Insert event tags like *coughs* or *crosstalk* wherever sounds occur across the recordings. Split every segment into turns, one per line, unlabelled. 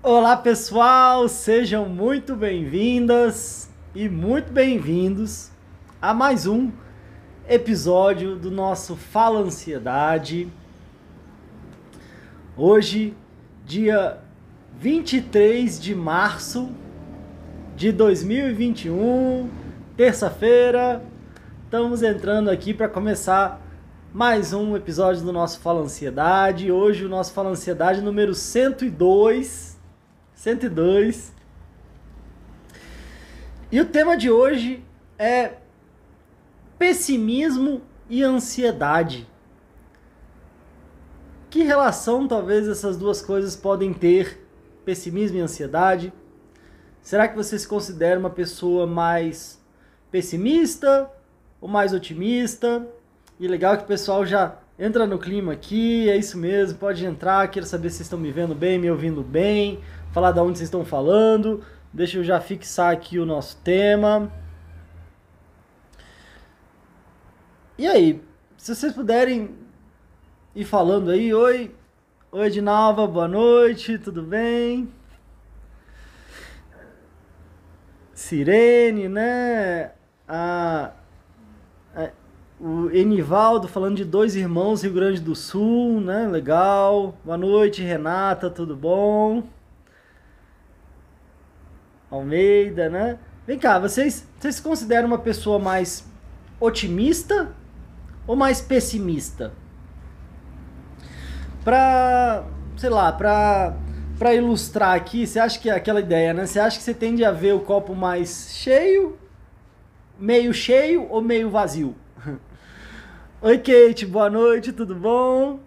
Olá pessoal, sejam muito bem-vindas e muito bem-vindos a mais um episódio do nosso Fala Ansiedade. Hoje, dia 23 de março de 2021, terça-feira, estamos entrando aqui para começar mais um episódio do nosso Fala Ansiedade. Hoje o nosso Fala Ansiedade número 102 102. E o tema de hoje é pessimismo e ansiedade. Que relação talvez essas duas coisas podem ter? Pessimismo e ansiedade? Será que você se considera uma pessoa mais pessimista ou mais otimista? E legal que o pessoal já entra no clima aqui, é isso mesmo, pode entrar, quero saber se estão me vendo bem, me ouvindo bem falar de onde vocês estão falando. Deixa eu já fixar aqui o nosso tema. E aí, se vocês puderem ir falando aí, oi, oi Edinalva, boa noite, tudo bem? Sirene, né? A, a, o Enivaldo falando de dois irmãos Rio Grande do Sul, né? Legal. Boa noite, Renata, tudo bom? Almeida, né? Vem cá, vocês, vocês se consideram uma pessoa mais otimista ou mais pessimista? Pra, sei lá, pra, pra ilustrar aqui, você acha que é aquela ideia, né? Você acha que você tende a ver o copo mais cheio, meio cheio ou meio vazio? *laughs* Oi, Kate, boa noite, tudo bom?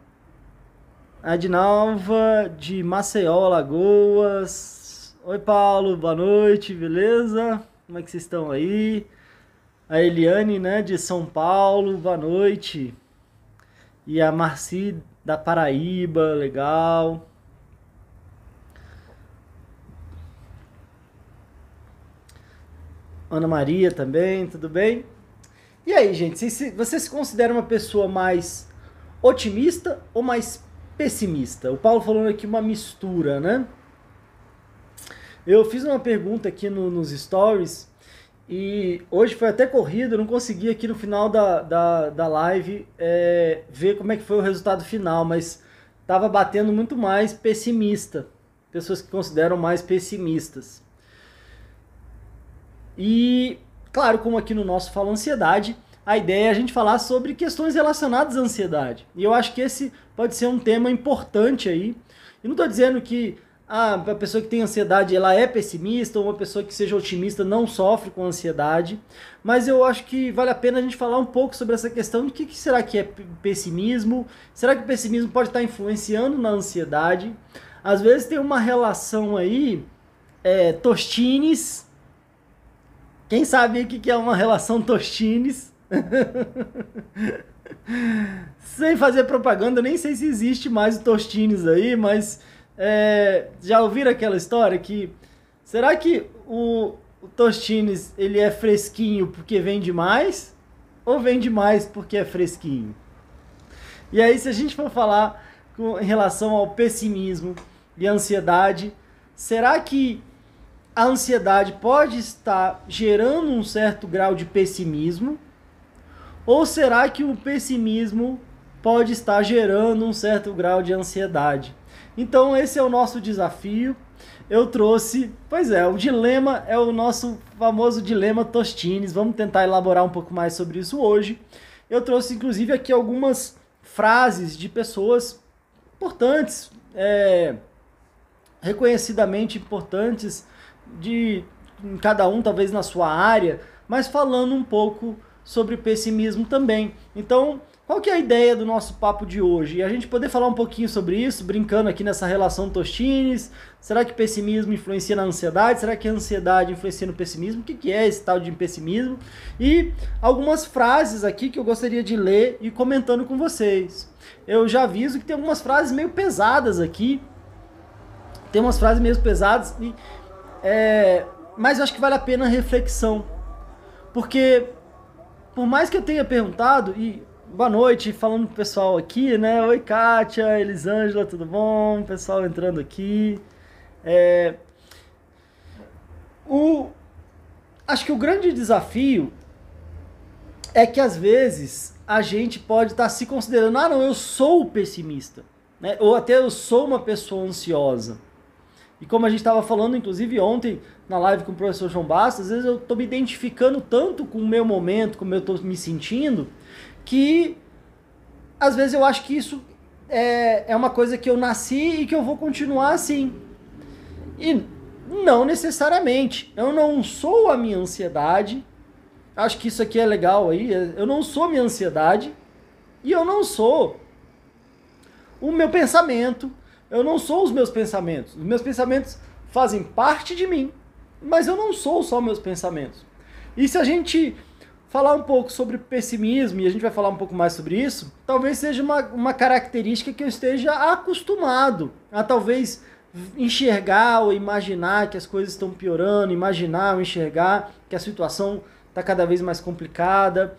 Adinalva, de Maceió, Lagoas. Oi, Paulo, boa noite, beleza? Como é que vocês estão aí? A Eliane, né, de São Paulo, boa noite. E a Marci da Paraíba, legal. Ana Maria também, tudo bem? E aí, gente, você se considera uma pessoa mais otimista ou mais pessimista? O Paulo falando aqui uma mistura, né? Eu fiz uma pergunta aqui no, nos stories e hoje foi até corrido, eu não consegui aqui no final da, da, da live é, ver como é que foi o resultado final, mas estava batendo muito mais pessimista. Pessoas que consideram mais pessimistas. E, claro, como aqui no nosso Fala Ansiedade, a ideia é a gente falar sobre questões relacionadas à ansiedade. E eu acho que esse pode ser um tema importante aí. E não estou dizendo que ah, a pessoa que tem ansiedade ela é pessimista, ou uma pessoa que seja otimista não sofre com ansiedade. Mas eu acho que vale a pena a gente falar um pouco sobre essa questão de o que, que, será que é pessimismo? Será que o pessimismo pode estar influenciando na ansiedade? Às vezes tem uma relação aí, é, Tostines. Quem sabe o que, que é uma relação Tostines? *laughs* Sem fazer propaganda, nem sei se existe mais o Tostines aí, mas é, já ouviram aquela história que será que o, o Tostines ele é fresquinho porque vende mais ou vende mais porque é fresquinho? E aí se a gente for falar com, em relação ao pessimismo e ansiedade, será que a ansiedade pode estar gerando um certo grau de pessimismo? Ou será que o pessimismo pode estar gerando um certo grau de ansiedade? Então esse é o nosso desafio. Eu trouxe, pois é, o dilema é o nosso famoso dilema Tostines. Vamos tentar elaborar um pouco mais sobre isso hoje. Eu trouxe inclusive aqui algumas frases de pessoas importantes, é, reconhecidamente importantes de cada um talvez na sua área, mas falando um pouco sobre pessimismo também. Então, qual que é a ideia do nosso papo de hoje? E a gente poder falar um pouquinho sobre isso, brincando aqui nessa relação Tostines. Será que pessimismo influencia na ansiedade? Será que a ansiedade influencia no pessimismo? O que, que é esse tal de pessimismo? E algumas frases aqui que eu gostaria de ler e comentando com vocês. Eu já aviso que tem algumas frases meio pesadas aqui. Tem umas frases meio pesadas, e, é, mas eu acho que vale a pena a reflexão. Porque, por mais que eu tenha perguntado, e boa noite, falando pro pessoal aqui, né? Oi, Kátia, Elisângela, tudo bom? Pessoal entrando aqui. É, o, acho que o grande desafio é que às vezes a gente pode estar tá se considerando, ah, não, eu sou pessimista, né? ou até eu sou uma pessoa ansiosa. E como a gente estava falando, inclusive ontem, na live com o professor João Bastos, às vezes eu estou me identificando tanto com o meu momento, como eu estou me sentindo, que às vezes eu acho que isso é, é uma coisa que eu nasci e que eu vou continuar assim. E não necessariamente. Eu não sou a minha ansiedade. Acho que isso aqui é legal aí. Eu não sou a minha ansiedade. E eu não sou o meu pensamento. Eu não sou os meus pensamentos. Os meus pensamentos fazem parte de mim. Mas eu não sou só meus pensamentos. E se a gente falar um pouco sobre pessimismo, e a gente vai falar um pouco mais sobre isso, talvez seja uma, uma característica que eu esteja acostumado a talvez enxergar ou imaginar que as coisas estão piorando, imaginar ou enxergar que a situação está cada vez mais complicada.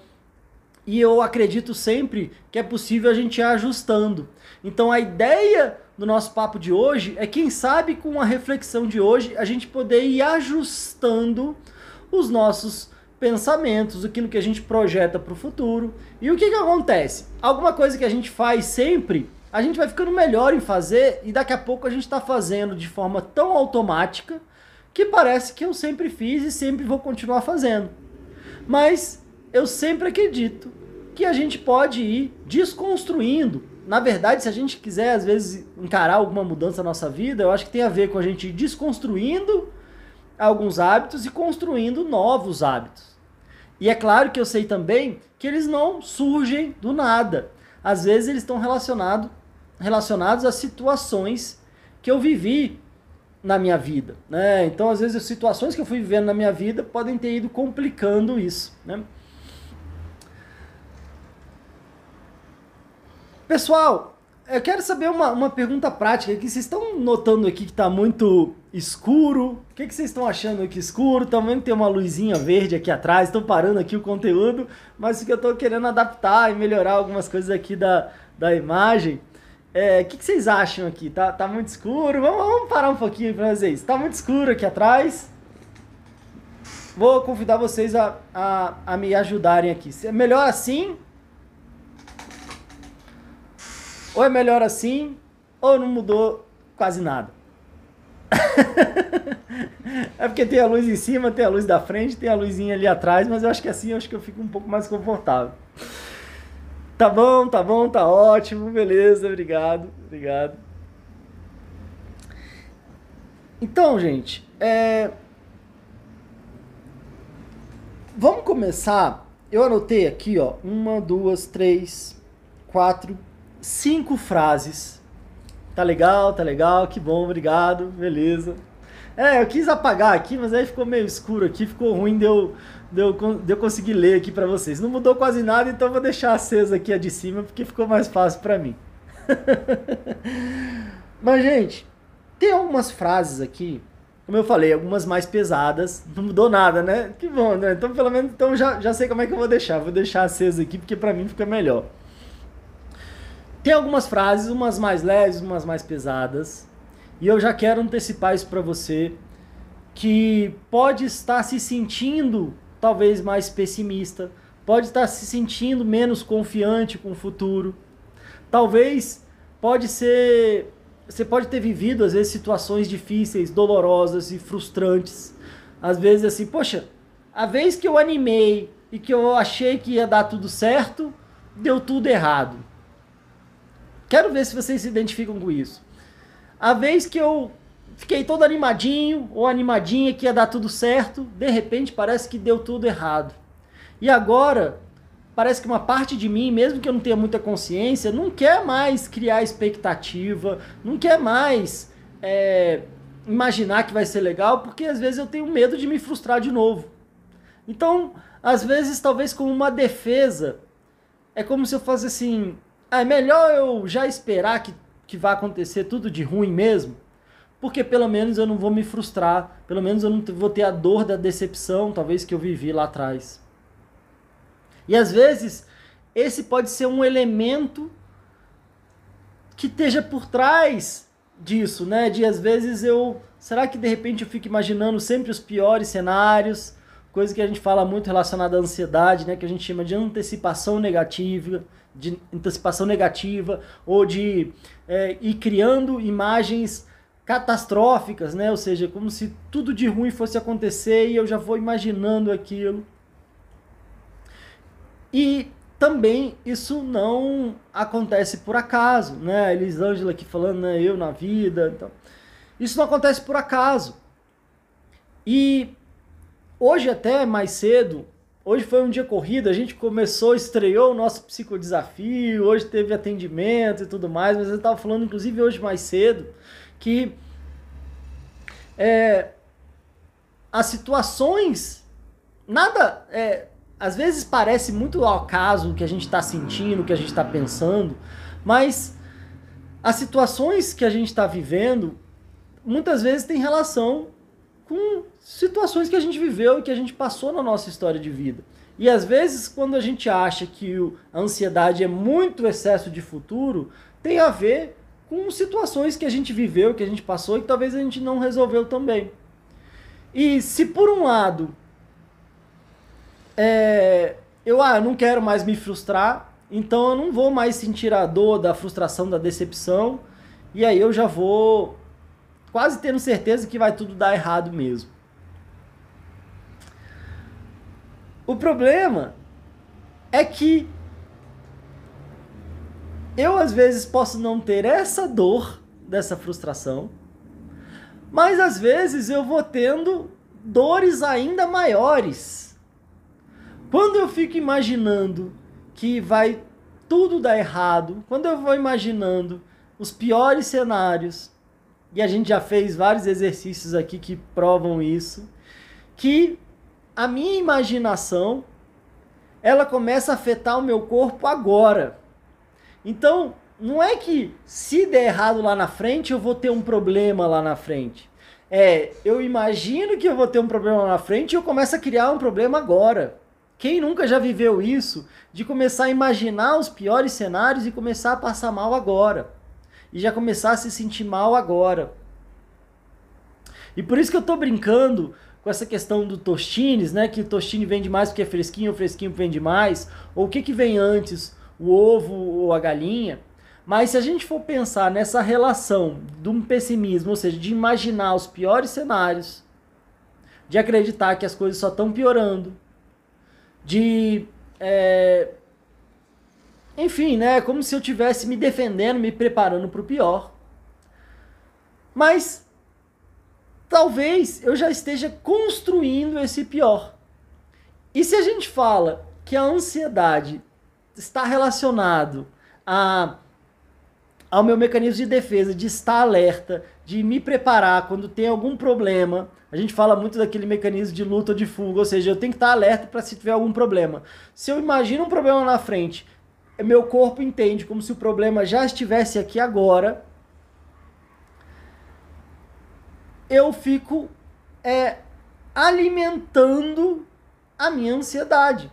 E eu acredito sempre que é possível a gente ir ajustando. Então a ideia do nosso papo de hoje é, quem sabe, com a reflexão de hoje, a gente poder ir ajustando os nossos pensamentos, aquilo que a gente projeta para o futuro. E o que, que acontece? Alguma coisa que a gente faz sempre, a gente vai ficando melhor em fazer e daqui a pouco a gente está fazendo de forma tão automática que parece que eu sempre fiz e sempre vou continuar fazendo. Mas eu sempre acredito que a gente pode ir desconstruindo. Na verdade, se a gente quiser, às vezes, encarar alguma mudança na nossa vida, eu acho que tem a ver com a gente ir desconstruindo alguns hábitos e construindo novos hábitos. E é claro que eu sei também que eles não surgem do nada. Às vezes eles estão relacionado, relacionados a situações que eu vivi na minha vida. Né? Então, às vezes, as situações que eu fui vivendo na minha vida podem ter ido complicando isso. Né? Pessoal, eu quero saber uma, uma pergunta prática que vocês estão notando aqui que está muito escuro. O que, que vocês estão achando aqui escuro? Também tem uma luzinha verde aqui atrás. Estou parando aqui o conteúdo, mas que eu estou querendo adaptar e melhorar algumas coisas aqui da, da imagem. É, o que, que, vocês acham aqui? Tá, tá muito escuro? Vamos, vamos parar um pouquinho para vocês. Está muito escuro aqui atrás. Vou convidar vocês a, a, a me ajudarem aqui. É melhor assim ou é melhor assim, ou não mudou quase nada. *laughs* é porque tem a luz em cima, tem a luz da frente, tem a luzinha ali atrás, mas eu acho que assim eu acho que eu fico um pouco mais confortável. Tá bom, tá bom, tá ótimo, beleza, obrigado, obrigado. Então, gente, é... vamos começar. Eu anotei aqui, ó, uma, duas, três, quatro, cinco frases. Tá legal, tá legal, que bom, obrigado, beleza. É, eu quis apagar aqui, mas aí ficou meio escuro aqui, ficou ruim de eu, de eu, de eu conseguir ler aqui para vocês. Não mudou quase nada, então vou deixar acesa aqui a de cima, porque ficou mais fácil para mim. *laughs* mas, gente, tem algumas frases aqui, como eu falei, algumas mais pesadas, não mudou nada, né? Que bom, né? Então, pelo menos, então já, já sei como é que eu vou deixar. Vou deixar acesa aqui, porque para mim fica melhor. Tem algumas frases, umas mais leves, umas mais pesadas. E eu já quero antecipar isso para você que pode estar se sentindo talvez mais pessimista, pode estar se sentindo menos confiante com o futuro. Talvez pode ser você pode ter vivido às vezes situações difíceis, dolorosas e frustrantes. Às vezes assim, poxa, a vez que eu animei e que eu achei que ia dar tudo certo, deu tudo errado. Quero ver se vocês se identificam com isso. A vez que eu fiquei todo animadinho ou animadinha que ia dar tudo certo, de repente parece que deu tudo errado. E agora, parece que uma parte de mim, mesmo que eu não tenha muita consciência, não quer mais criar expectativa, não quer mais é, imaginar que vai ser legal, porque às vezes eu tenho medo de me frustrar de novo. Então, às vezes, talvez como uma defesa, é como se eu fosse assim: é melhor eu já esperar que, que vai acontecer tudo de ruim mesmo, porque pelo menos eu não vou me frustrar, pelo menos eu não vou ter a dor da decepção, talvez que eu vivi lá atrás. E às vezes, esse pode ser um elemento que esteja por trás disso, né? De às vezes eu. Será que de repente eu fico imaginando sempre os piores cenários? Coisa que a gente fala muito relacionada à ansiedade, né? Que a gente chama de antecipação negativa, de antecipação negativa, ou de é, ir criando imagens catastróficas, né? Ou seja, como se tudo de ruim fosse acontecer e eu já vou imaginando aquilo. E também isso não acontece por acaso, né? Elisângela aqui falando, né? Eu na vida, então. Isso não acontece por acaso. E hoje até mais cedo, hoje foi um dia corrido, a gente começou, estreou o nosso psicodesafio, hoje teve atendimento e tudo mais, mas eu estava falando inclusive hoje mais cedo que é, as situações nada é, às vezes parece muito ao acaso o que a gente está sentindo, o que a gente está pensando, mas as situações que a gente está vivendo muitas vezes têm relação com situações que a gente viveu e que a gente passou na nossa história de vida. E às vezes, quando a gente acha que a ansiedade é muito excesso de futuro, tem a ver com situações que a gente viveu, que a gente passou e que talvez a gente não resolveu também. E se por um lado é, eu ah, não quero mais me frustrar, então eu não vou mais sentir a dor da frustração, da decepção, e aí eu já vou quase tendo certeza que vai tudo dar errado mesmo. O problema é que eu às vezes posso não ter essa dor dessa frustração, mas às vezes eu vou tendo dores ainda maiores quando eu fico imaginando que vai tudo dar errado, quando eu vou imaginando os piores cenários, e a gente já fez vários exercícios aqui que provam isso, que a minha imaginação ela começa a afetar o meu corpo agora. Então, não é que se der errado lá na frente, eu vou ter um problema lá na frente. É, eu imagino que eu vou ter um problema lá na frente e eu começo a criar um problema agora. Quem nunca já viveu isso de começar a imaginar os piores cenários e começar a passar mal agora? E já começar a se sentir mal agora? E por isso que eu tô brincando com essa questão do tostines, né? Que tostine vende mais porque é fresquinho, o fresquinho vende mais. Ou o que, que vem antes, o ovo ou a galinha? Mas se a gente for pensar nessa relação de um pessimismo, ou seja, de imaginar os piores cenários, de acreditar que as coisas só estão piorando, de. É, enfim, né? Como se eu tivesse me defendendo, me preparando para o pior. Mas talvez eu já esteja construindo esse pior. E se a gente fala que a ansiedade está relacionado a ao meu mecanismo de defesa, de estar alerta, de me preparar quando tem algum problema. A gente fala muito daquele mecanismo de luta ou de fuga, ou seja, eu tenho que estar alerta para se tiver algum problema. Se eu imagino um problema na frente, meu corpo entende como se o problema já estivesse aqui agora. Eu fico é, alimentando a minha ansiedade.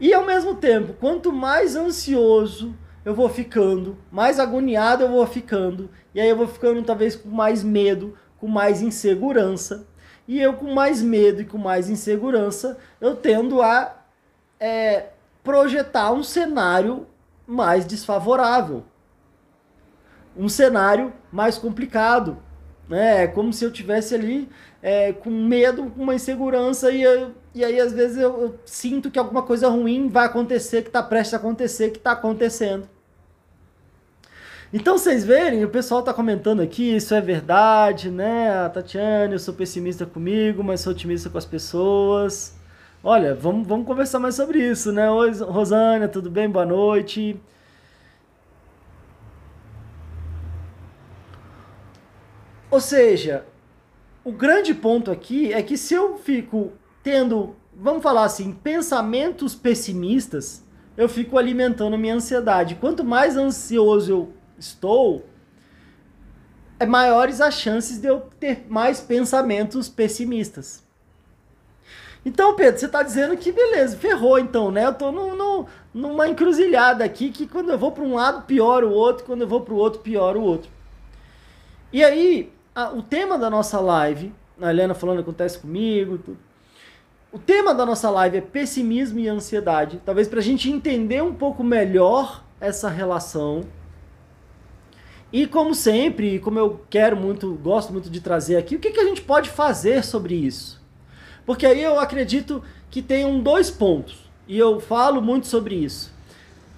E ao mesmo tempo, quanto mais ansioso eu vou ficando, mais agoniado eu vou ficando, e aí eu vou ficando talvez com mais medo, com mais insegurança, e eu com mais medo e com mais insegurança, eu tendo a é, projetar um cenário mais desfavorável, um cenário mais complicado, né? É como se eu tivesse ali é, com medo, com uma insegurança e, eu, e aí às vezes eu, eu, sinto que alguma coisa ruim vai acontecer, que está prestes a acontecer, que está acontecendo. Então vocês verem, o pessoal tá comentando aqui, isso é verdade, né? A Tatiane, eu sou pessimista comigo, mas sou otimista com as pessoas. Olha, vamos, vamos conversar mais sobre isso, né? Oi, Rosânia, tudo bem? Boa noite. Ou seja, o grande ponto aqui é que se eu fico tendo, vamos falar assim, pensamentos pessimistas, eu fico alimentando minha ansiedade. Quanto mais ansioso eu estou, é maiores as chances de eu ter mais pensamentos pessimistas. Então, Pedro, você está dizendo que beleza, ferrou então, né? Eu estou numa encruzilhada aqui que quando eu vou para um lado pior o outro, quando eu vou para o outro pior o outro. E aí, a, o tema da nossa live, a Helena falando acontece comigo, tudo. O tema da nossa live é pessimismo e ansiedade. Talvez para a gente entender um pouco melhor essa relação. E como sempre, como eu quero muito, gosto muito de trazer aqui, o que, que a gente pode fazer sobre isso? Porque aí eu acredito que tem dois pontos. E eu falo muito sobre isso.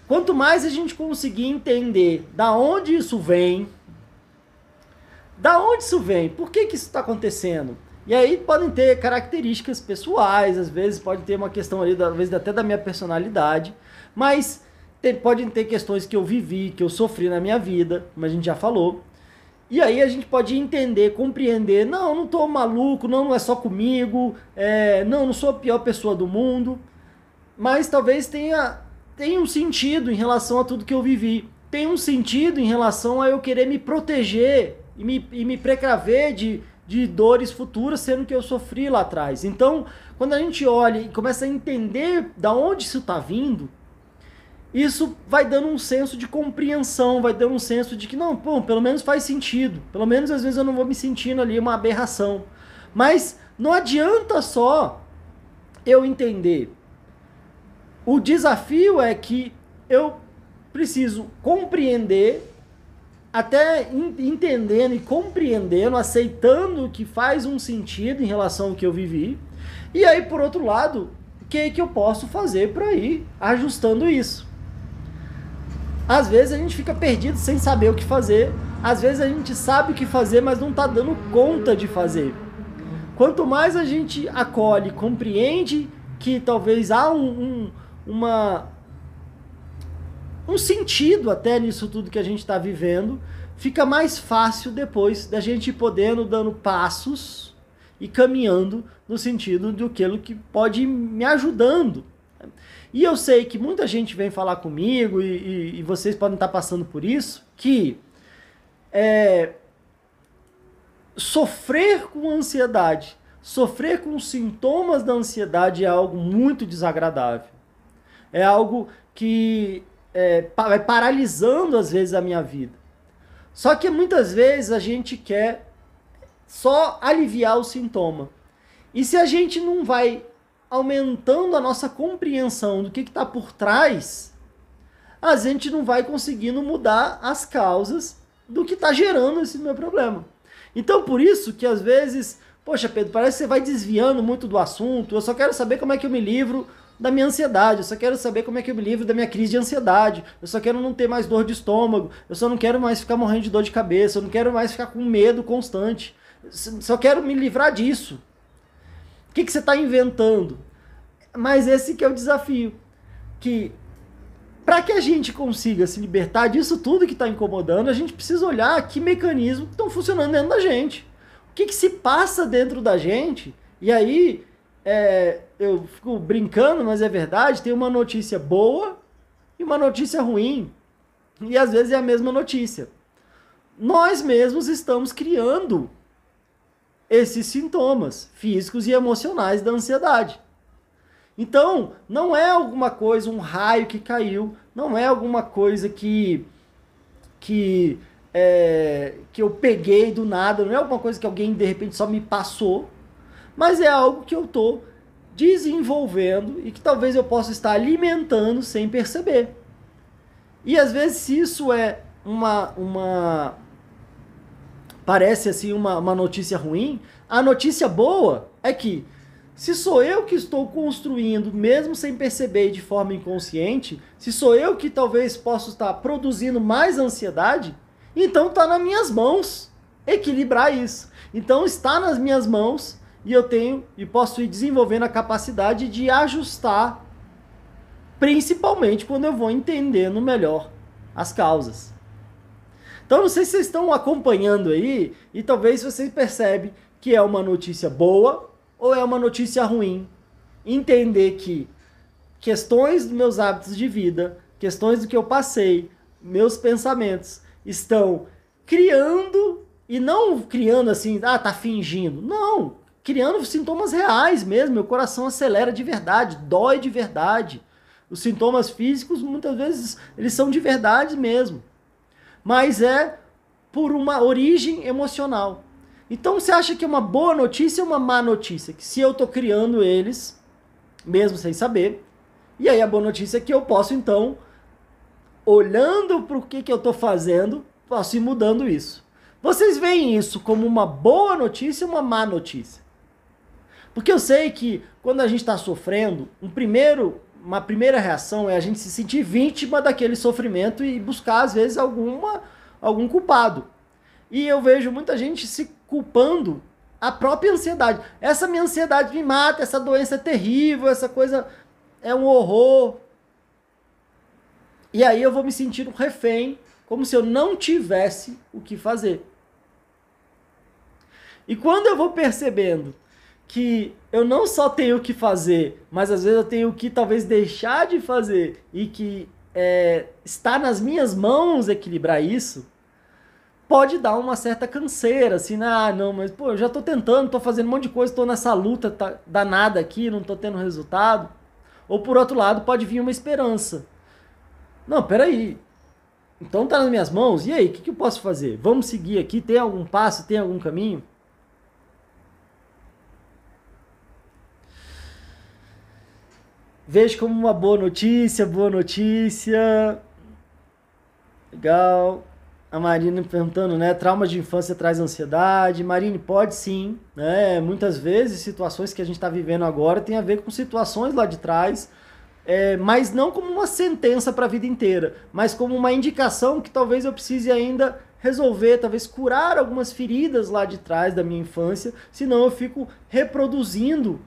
Quanto mais a gente conseguir entender da onde isso vem, da onde isso vem, por que, que isso está acontecendo, e aí podem ter características pessoais, às vezes pode ter uma questão ali, às vezes até da minha personalidade, mas tem, podem ter questões que eu vivi, que eu sofri na minha vida, como a gente já falou. E aí a gente pode entender, compreender, não, não tô maluco, não, não é só comigo, é, não, não sou a pior pessoa do mundo, mas talvez tenha, tenha um sentido em relação a tudo que eu vivi. Tem um sentido em relação a eu querer me proteger e me, e me precaver de, de dores futuras, sendo que eu sofri lá atrás. Então, quando a gente olha e começa a entender da onde isso está vindo, isso vai dando um senso de compreensão, vai dando um senso de que, não, pô, pelo menos faz sentido. Pelo menos às vezes eu não vou me sentindo ali uma aberração. Mas não adianta só eu entender. O desafio é que eu preciso compreender até entendendo e compreendendo, aceitando que faz um sentido em relação ao que eu vivi. E aí, por outro lado, o que, que eu posso fazer para ir ajustando isso? Às vezes a gente fica perdido sem saber o que fazer, às vezes a gente sabe o que fazer, mas não está dando conta de fazer. Quanto mais a gente acolhe, compreende que talvez há um, um, uma, um sentido até nisso tudo que a gente está vivendo, fica mais fácil depois da gente podendo dando passos e caminhando no sentido do aquilo que pode ir me ajudando. E eu sei que muita gente vem falar comigo e, e, e vocês podem estar passando por isso, que é, sofrer com ansiedade, sofrer com sintomas da ansiedade é algo muito desagradável. É algo que é, vai paralisando às vezes a minha vida. Só que muitas vezes a gente quer só aliviar o sintoma. E se a gente não vai aumentando a nossa compreensão do que está por trás, a gente não vai conseguindo mudar as causas do que está gerando esse meu problema. Então, por isso que às vezes, poxa, Pedro, parece que você vai desviando muito do assunto. Eu só quero saber como é que eu me livro da minha ansiedade, eu só quero saber como é que eu me livro da minha crise de ansiedade, eu só quero não ter mais dor de estômago, eu só não quero mais ficar morrendo de dor de cabeça, eu não quero mais ficar com medo constante, só quero me livrar disso. Que, que você está inventando? Mas esse que é o desafio, que para que a gente consiga se libertar disso tudo que está incomodando, a gente precisa olhar que mecanismos estão funcionando dentro da gente. O que, que se passa dentro da gente? E aí, é, eu fico brincando, mas é verdade, tem uma notícia boa e uma notícia ruim. E às vezes é a mesma notícia. Nós mesmos estamos criando esses sintomas físicos e emocionais da ansiedade. Então, não é alguma coisa, um raio que caiu, não é alguma coisa que que é, que eu peguei do nada, não é alguma coisa que alguém de repente só me passou, mas é algo que eu estou desenvolvendo e que talvez eu possa estar alimentando sem perceber. E às vezes se isso é uma, uma parece assim uma, uma notícia ruim, a notícia boa é que se sou eu que estou construindo, mesmo sem perceber de forma inconsciente, se sou eu que talvez possa estar produzindo mais ansiedade, então está nas minhas mãos equilibrar isso. Então está nas minhas mãos e eu tenho e posso ir desenvolvendo a capacidade de ajustar, principalmente quando eu vou entendendo melhor as causas. Então não sei se vocês estão acompanhando aí e talvez vocês percebem que é uma notícia boa ou é uma notícia ruim. Entender que questões dos meus hábitos de vida, questões do que eu passei, meus pensamentos estão criando e não criando assim, ah, tá fingindo. Não, criando sintomas reais mesmo. Meu coração acelera de verdade, dói de verdade. Os sintomas físicos, muitas vezes, eles são de verdade mesmo. Mas é por uma origem emocional. Então você acha que é uma boa notícia ou uma má notícia? Que se eu estou criando eles, mesmo sem saber, e aí a boa notícia é que eu posso então, olhando para o que, que eu estou fazendo, posso ir mudando isso. Vocês veem isso como uma boa notícia ou uma má notícia? Porque eu sei que quando a gente está sofrendo, um primeiro, uma primeira reação é a gente se sentir vítima daquele sofrimento e buscar, às vezes, alguma, algum culpado. E eu vejo muita gente se culpando a própria ansiedade. Essa minha ansiedade me mata, essa doença é terrível, essa coisa é um horror. E aí eu vou me sentir um refém, como se eu não tivesse o que fazer. E quando eu vou percebendo que eu não só tenho o que fazer, mas às vezes eu tenho que talvez deixar de fazer e que é, está nas minhas mãos equilibrar isso, pode dar uma certa canseira, assim, né? ah, não, mas pô, eu já tô tentando, tô fazendo um monte de coisa, tô nessa luta tá, danada aqui, não tô tendo resultado. Ou por outro lado, pode vir uma esperança. Não, peraí. Então tá nas minhas mãos, e aí, o que, que eu posso fazer? Vamos seguir aqui? Tem algum passo? Tem algum caminho? Vejo como uma boa notícia, boa notícia. Legal. A Marina perguntando, né? Trauma de infância traz ansiedade. Marine, pode sim, né? Muitas vezes situações que a gente está vivendo agora tem a ver com situações lá de trás, é, mas não como uma sentença para a vida inteira, mas como uma indicação que talvez eu precise ainda resolver, talvez curar algumas feridas lá de trás da minha infância, senão eu fico reproduzindo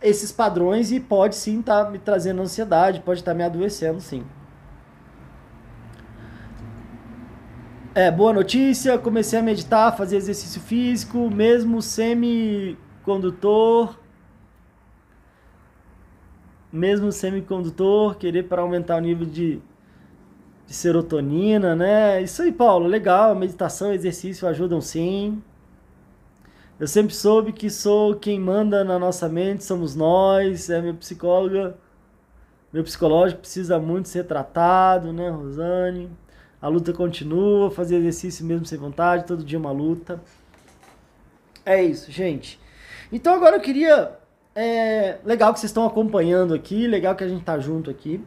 esses padrões e pode sim estar tá me trazendo ansiedade, pode estar tá me adoecendo, sim. É, boa notícia, comecei a meditar, fazer exercício físico, mesmo semicondutor. Mesmo semicondutor, querer para aumentar o nível de, de serotonina, né? Isso aí, Paulo, legal. Meditação, exercício ajudam sim. Eu sempre soube que sou quem manda na nossa mente, somos nós. É minha psicóloga, meu psicológico precisa muito ser tratado, né, Rosane? A luta continua, fazer exercício mesmo sem vontade, todo dia uma luta. É isso, gente. Então agora eu queria. É, legal que vocês estão acompanhando aqui, legal que a gente tá junto aqui.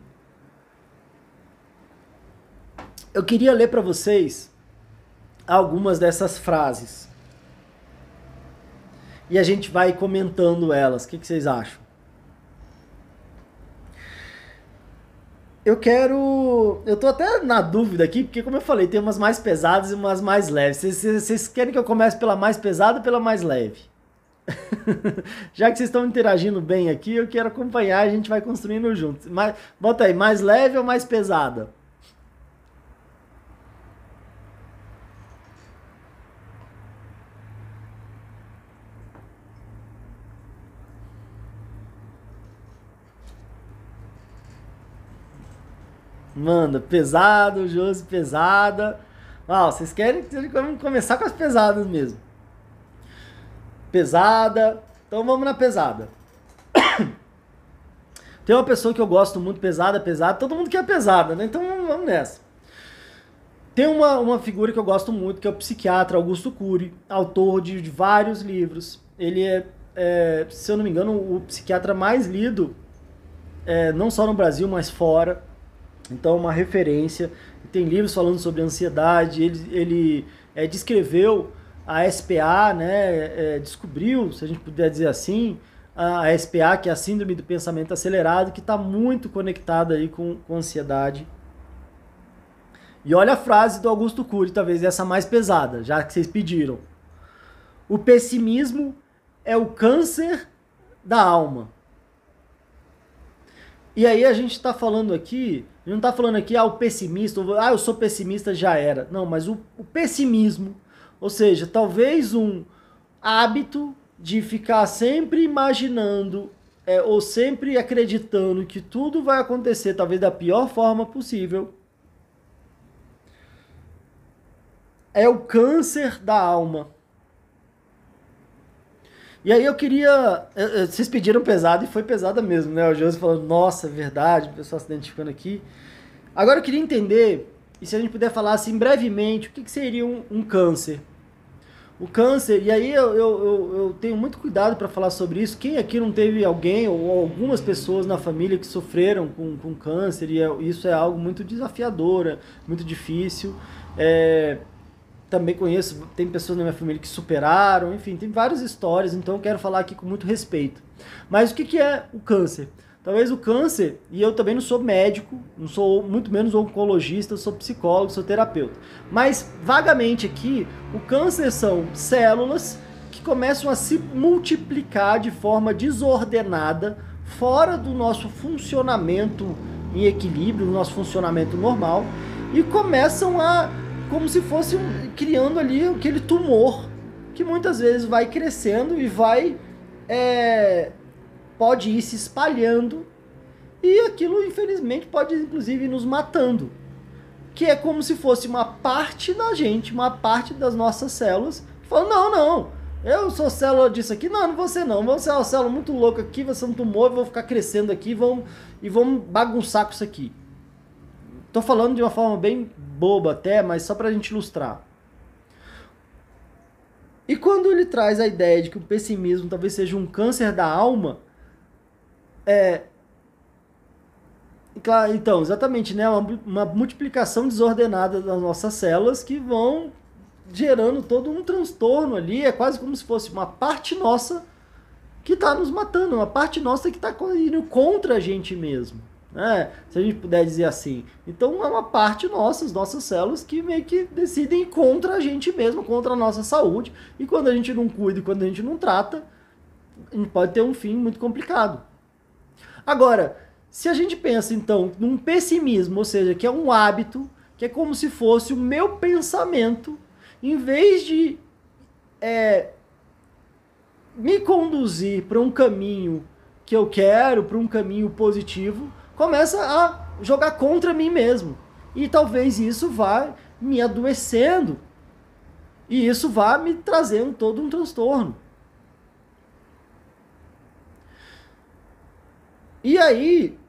Eu queria ler para vocês algumas dessas frases. E a gente vai comentando elas. O que, que vocês acham? Eu quero. Eu tô até na dúvida aqui, porque, como eu falei, tem umas mais pesadas e umas mais leves. Vocês querem que eu comece pela mais pesada ou pela mais leve? *laughs* Já que vocês estão interagindo bem aqui, eu quero acompanhar, a gente vai construindo juntos. Mas, bota aí, mais leve ou mais pesada? Manda, pesado, Josi, pesada. Ah, vocês querem começar com as pesadas mesmo. Pesada. Então vamos na pesada. *coughs* Tem uma pessoa que eu gosto muito, pesada, pesada. Todo mundo quer pesada, né? Então vamos nessa. Tem uma, uma figura que eu gosto muito, que é o psiquiatra Augusto Cury, autor de, de vários livros. Ele é, é, se eu não me engano, o psiquiatra mais lido, é, não só no Brasil, mas fora. Então, uma referência. Tem livros falando sobre ansiedade. Ele, ele é, descreveu a SPA, né? É, descobriu, se a gente puder dizer assim, a SPA, que é a Síndrome do Pensamento Acelerado, que está muito conectada aí com, com ansiedade. E olha a frase do Augusto Cury, talvez essa mais pesada, já que vocês pediram. O pessimismo é o câncer da alma. E aí a gente está falando aqui não está falando aqui, ah, o pessimista, ah, eu sou pessimista, já era. Não, mas o, o pessimismo, ou seja, talvez um hábito de ficar sempre imaginando é, ou sempre acreditando que tudo vai acontecer, talvez da pior forma possível, é o câncer da alma. E aí eu queria. Vocês pediram pesado e foi pesada mesmo, né? O José falando, nossa, verdade, o pessoal se identificando aqui. Agora eu queria entender e se a gente puder falar assim brevemente, o que, que seria um, um câncer? O câncer, e aí eu, eu, eu, eu tenho muito cuidado para falar sobre isso. Quem aqui não teve alguém ou algumas pessoas na família que sofreram com, com câncer, e é, isso é algo muito desafiador, muito difícil. É, também conheço, tem pessoas na minha família que superaram, enfim, tem várias histórias, então eu quero falar aqui com muito respeito. Mas o que, que é o câncer? Talvez o câncer, e eu também não sou médico, não sou muito menos oncologista, sou psicólogo, sou terapeuta. Mas, vagamente aqui, o câncer são células que começam a se multiplicar de forma desordenada, fora do nosso funcionamento em equilíbrio, do nosso funcionamento normal, e começam a, como se fosse um, criando ali aquele tumor, que muitas vezes vai crescendo e vai. É, pode ir se espalhando e aquilo, infelizmente, pode inclusive nos matando. Que é como se fosse uma parte da gente, uma parte das nossas células, falam: não, não, eu sou célula disso aqui, não, não você não, você é uma célula muito louca aqui, você não tomou, eu vou ficar crescendo aqui vamos, e vamos bagunçar com isso aqui. Tô falando de uma forma bem boba até, mas só pra gente ilustrar. E quando ele traz a ideia de que o pessimismo talvez seja um câncer da alma, é. Então, exatamente, né? Uma, uma multiplicação desordenada das nossas células que vão gerando todo um transtorno ali. É quase como se fosse uma parte nossa que está nos matando, uma parte nossa que está indo contra a gente mesmo. Né? Se a gente puder dizer assim. Então é uma parte nossa, as nossas células, que meio que decidem contra a gente mesmo, contra a nossa saúde. E quando a gente não cuida e quando a gente não trata, a gente pode ter um fim muito complicado. Agora, se a gente pensa então num pessimismo, ou seja, que é um hábito, que é como se fosse o meu pensamento, em vez de é, me conduzir para um caminho que eu quero, para um caminho positivo, começa a jogar contra mim mesmo. E talvez isso vá me adoecendo. E isso vá me trazendo todo um transtorno. E aí,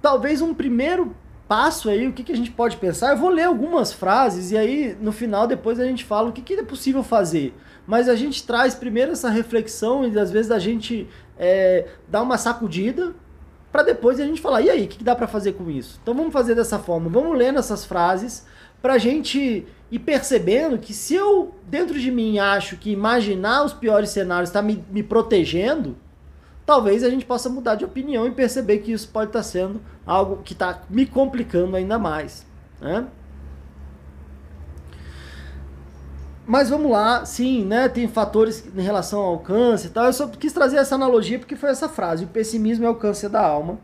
talvez um primeiro passo aí, o que, que a gente pode pensar? Eu vou ler algumas frases e aí no final depois a gente fala o que, que é possível fazer. Mas a gente traz primeiro essa reflexão e às vezes a gente é, dá uma sacudida para depois a gente falar, e aí, o que, que dá para fazer com isso? Então vamos fazer dessa forma, vamos lendo essas frases para a gente ir percebendo que se eu dentro de mim acho que imaginar os piores cenários está me, me protegendo, talvez a gente possa mudar de opinião e perceber que isso pode estar sendo algo que está me complicando ainda mais. Né? Mas vamos lá, sim, né? Tem fatores em relação ao câncer e tal. Eu só quis trazer essa analogia porque foi essa frase: o pessimismo é o câncer da alma.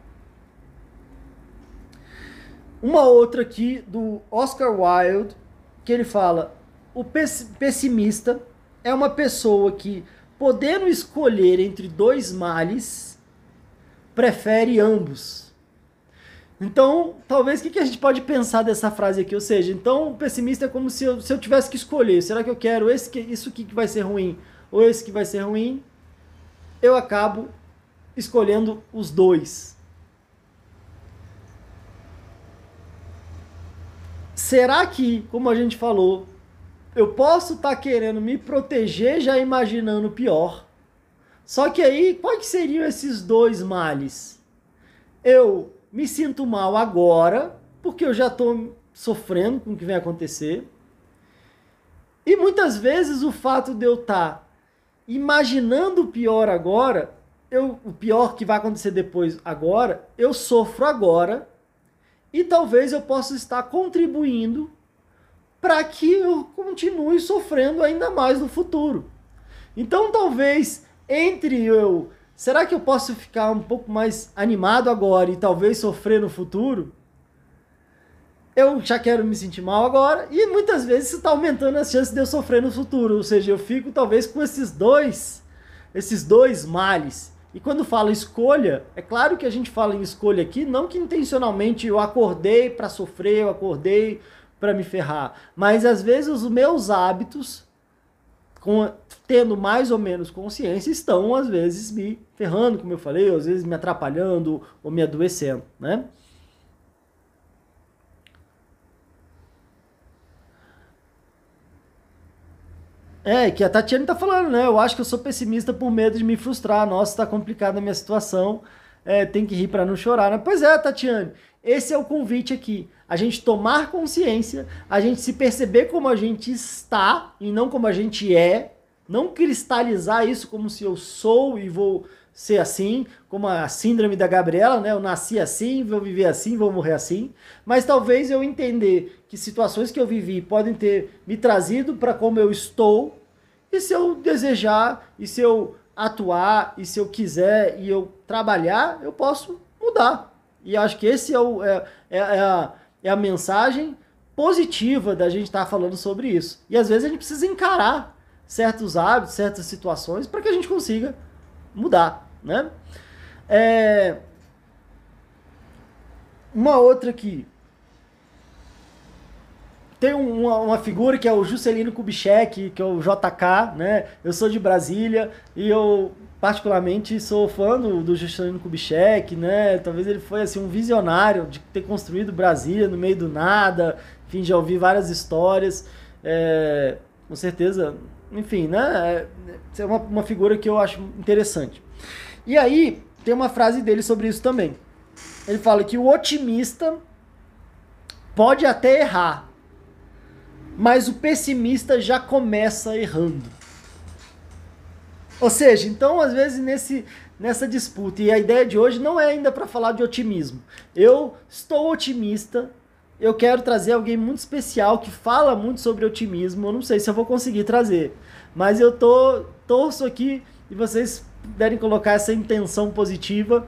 Uma outra aqui do Oscar Wilde, que ele fala: o pessimista é uma pessoa que podendo escolher entre dois males, prefere ambos. Então, talvez o que, que a gente pode pensar dessa frase aqui? Ou seja, então o pessimista é como se eu, se eu tivesse que escolher: será que eu quero esse que, isso que vai ser ruim ou esse que vai ser ruim? Eu acabo escolhendo os dois. Será que, como a gente falou, eu posso estar tá querendo me proteger já imaginando o pior. Só que aí, quais seriam esses dois males? Eu me sinto mal agora, porque eu já estou sofrendo com o que vem acontecer. E muitas vezes o fato de eu estar tá imaginando o pior agora, eu, o pior que vai acontecer depois agora, eu sofro agora e talvez eu possa estar contribuindo para que eu continue sofrendo ainda mais no futuro. Então, talvez entre eu, será que eu posso ficar um pouco mais animado agora e talvez sofrer no futuro? Eu já quero me sentir mal agora e muitas vezes isso está aumentando as chances de eu sofrer no futuro. Ou seja, eu fico talvez com esses dois, esses dois males. E quando fala escolha, é claro que a gente fala em escolha aqui, não que intencionalmente eu acordei para sofrer, eu acordei para me ferrar. Mas às vezes os meus hábitos, com, tendo mais ou menos consciência, estão às vezes me ferrando, como eu falei, às vezes me atrapalhando ou me adoecendo, né? É, que a Tatiana está falando, né? Eu acho que eu sou pessimista por medo de me frustrar. Nossa, está complicada a minha situação. É, tem que rir para não chorar, né? Pois é, Tatiane. Esse é o convite aqui. A gente tomar consciência, a gente se perceber como a gente está e não como a gente é. Não cristalizar isso como se eu sou e vou ser assim, como a síndrome da Gabriela, né? Eu nasci assim, vou viver assim, vou morrer assim. Mas talvez eu entender que situações que eu vivi podem ter me trazido para como eu estou. E se eu desejar, e se eu atuar, e se eu quiser e eu trabalhar, eu posso mudar. E acho que esse é, o, é, é, é, a, é a mensagem positiva da gente estar tá falando sobre isso. E às vezes a gente precisa encarar certos hábitos, certas situações para que a gente consiga mudar né? É... Uma outra aqui. Tem uma, uma, figura que é o Juscelino Kubitschek, que é o JK, né? Eu sou de Brasília e eu particularmente sou fã do, do Juscelino Kubitschek, né? Talvez ele foi assim um visionário de ter construído Brasília no meio do nada. Enfim, já ouvi várias histórias. É, com certeza, enfim, né? É, é uma, uma figura que eu acho interessante. E aí, tem uma frase dele sobre isso também. Ele fala que o otimista pode até errar, mas o pessimista já começa errando. Ou seja, então às vezes nesse, nessa disputa, e a ideia de hoje não é ainda para falar de otimismo. Eu estou otimista, eu quero trazer alguém muito especial que fala muito sobre otimismo. Eu não sei se eu vou conseguir trazer, mas eu tô torço aqui e vocês puderem colocar essa intenção positiva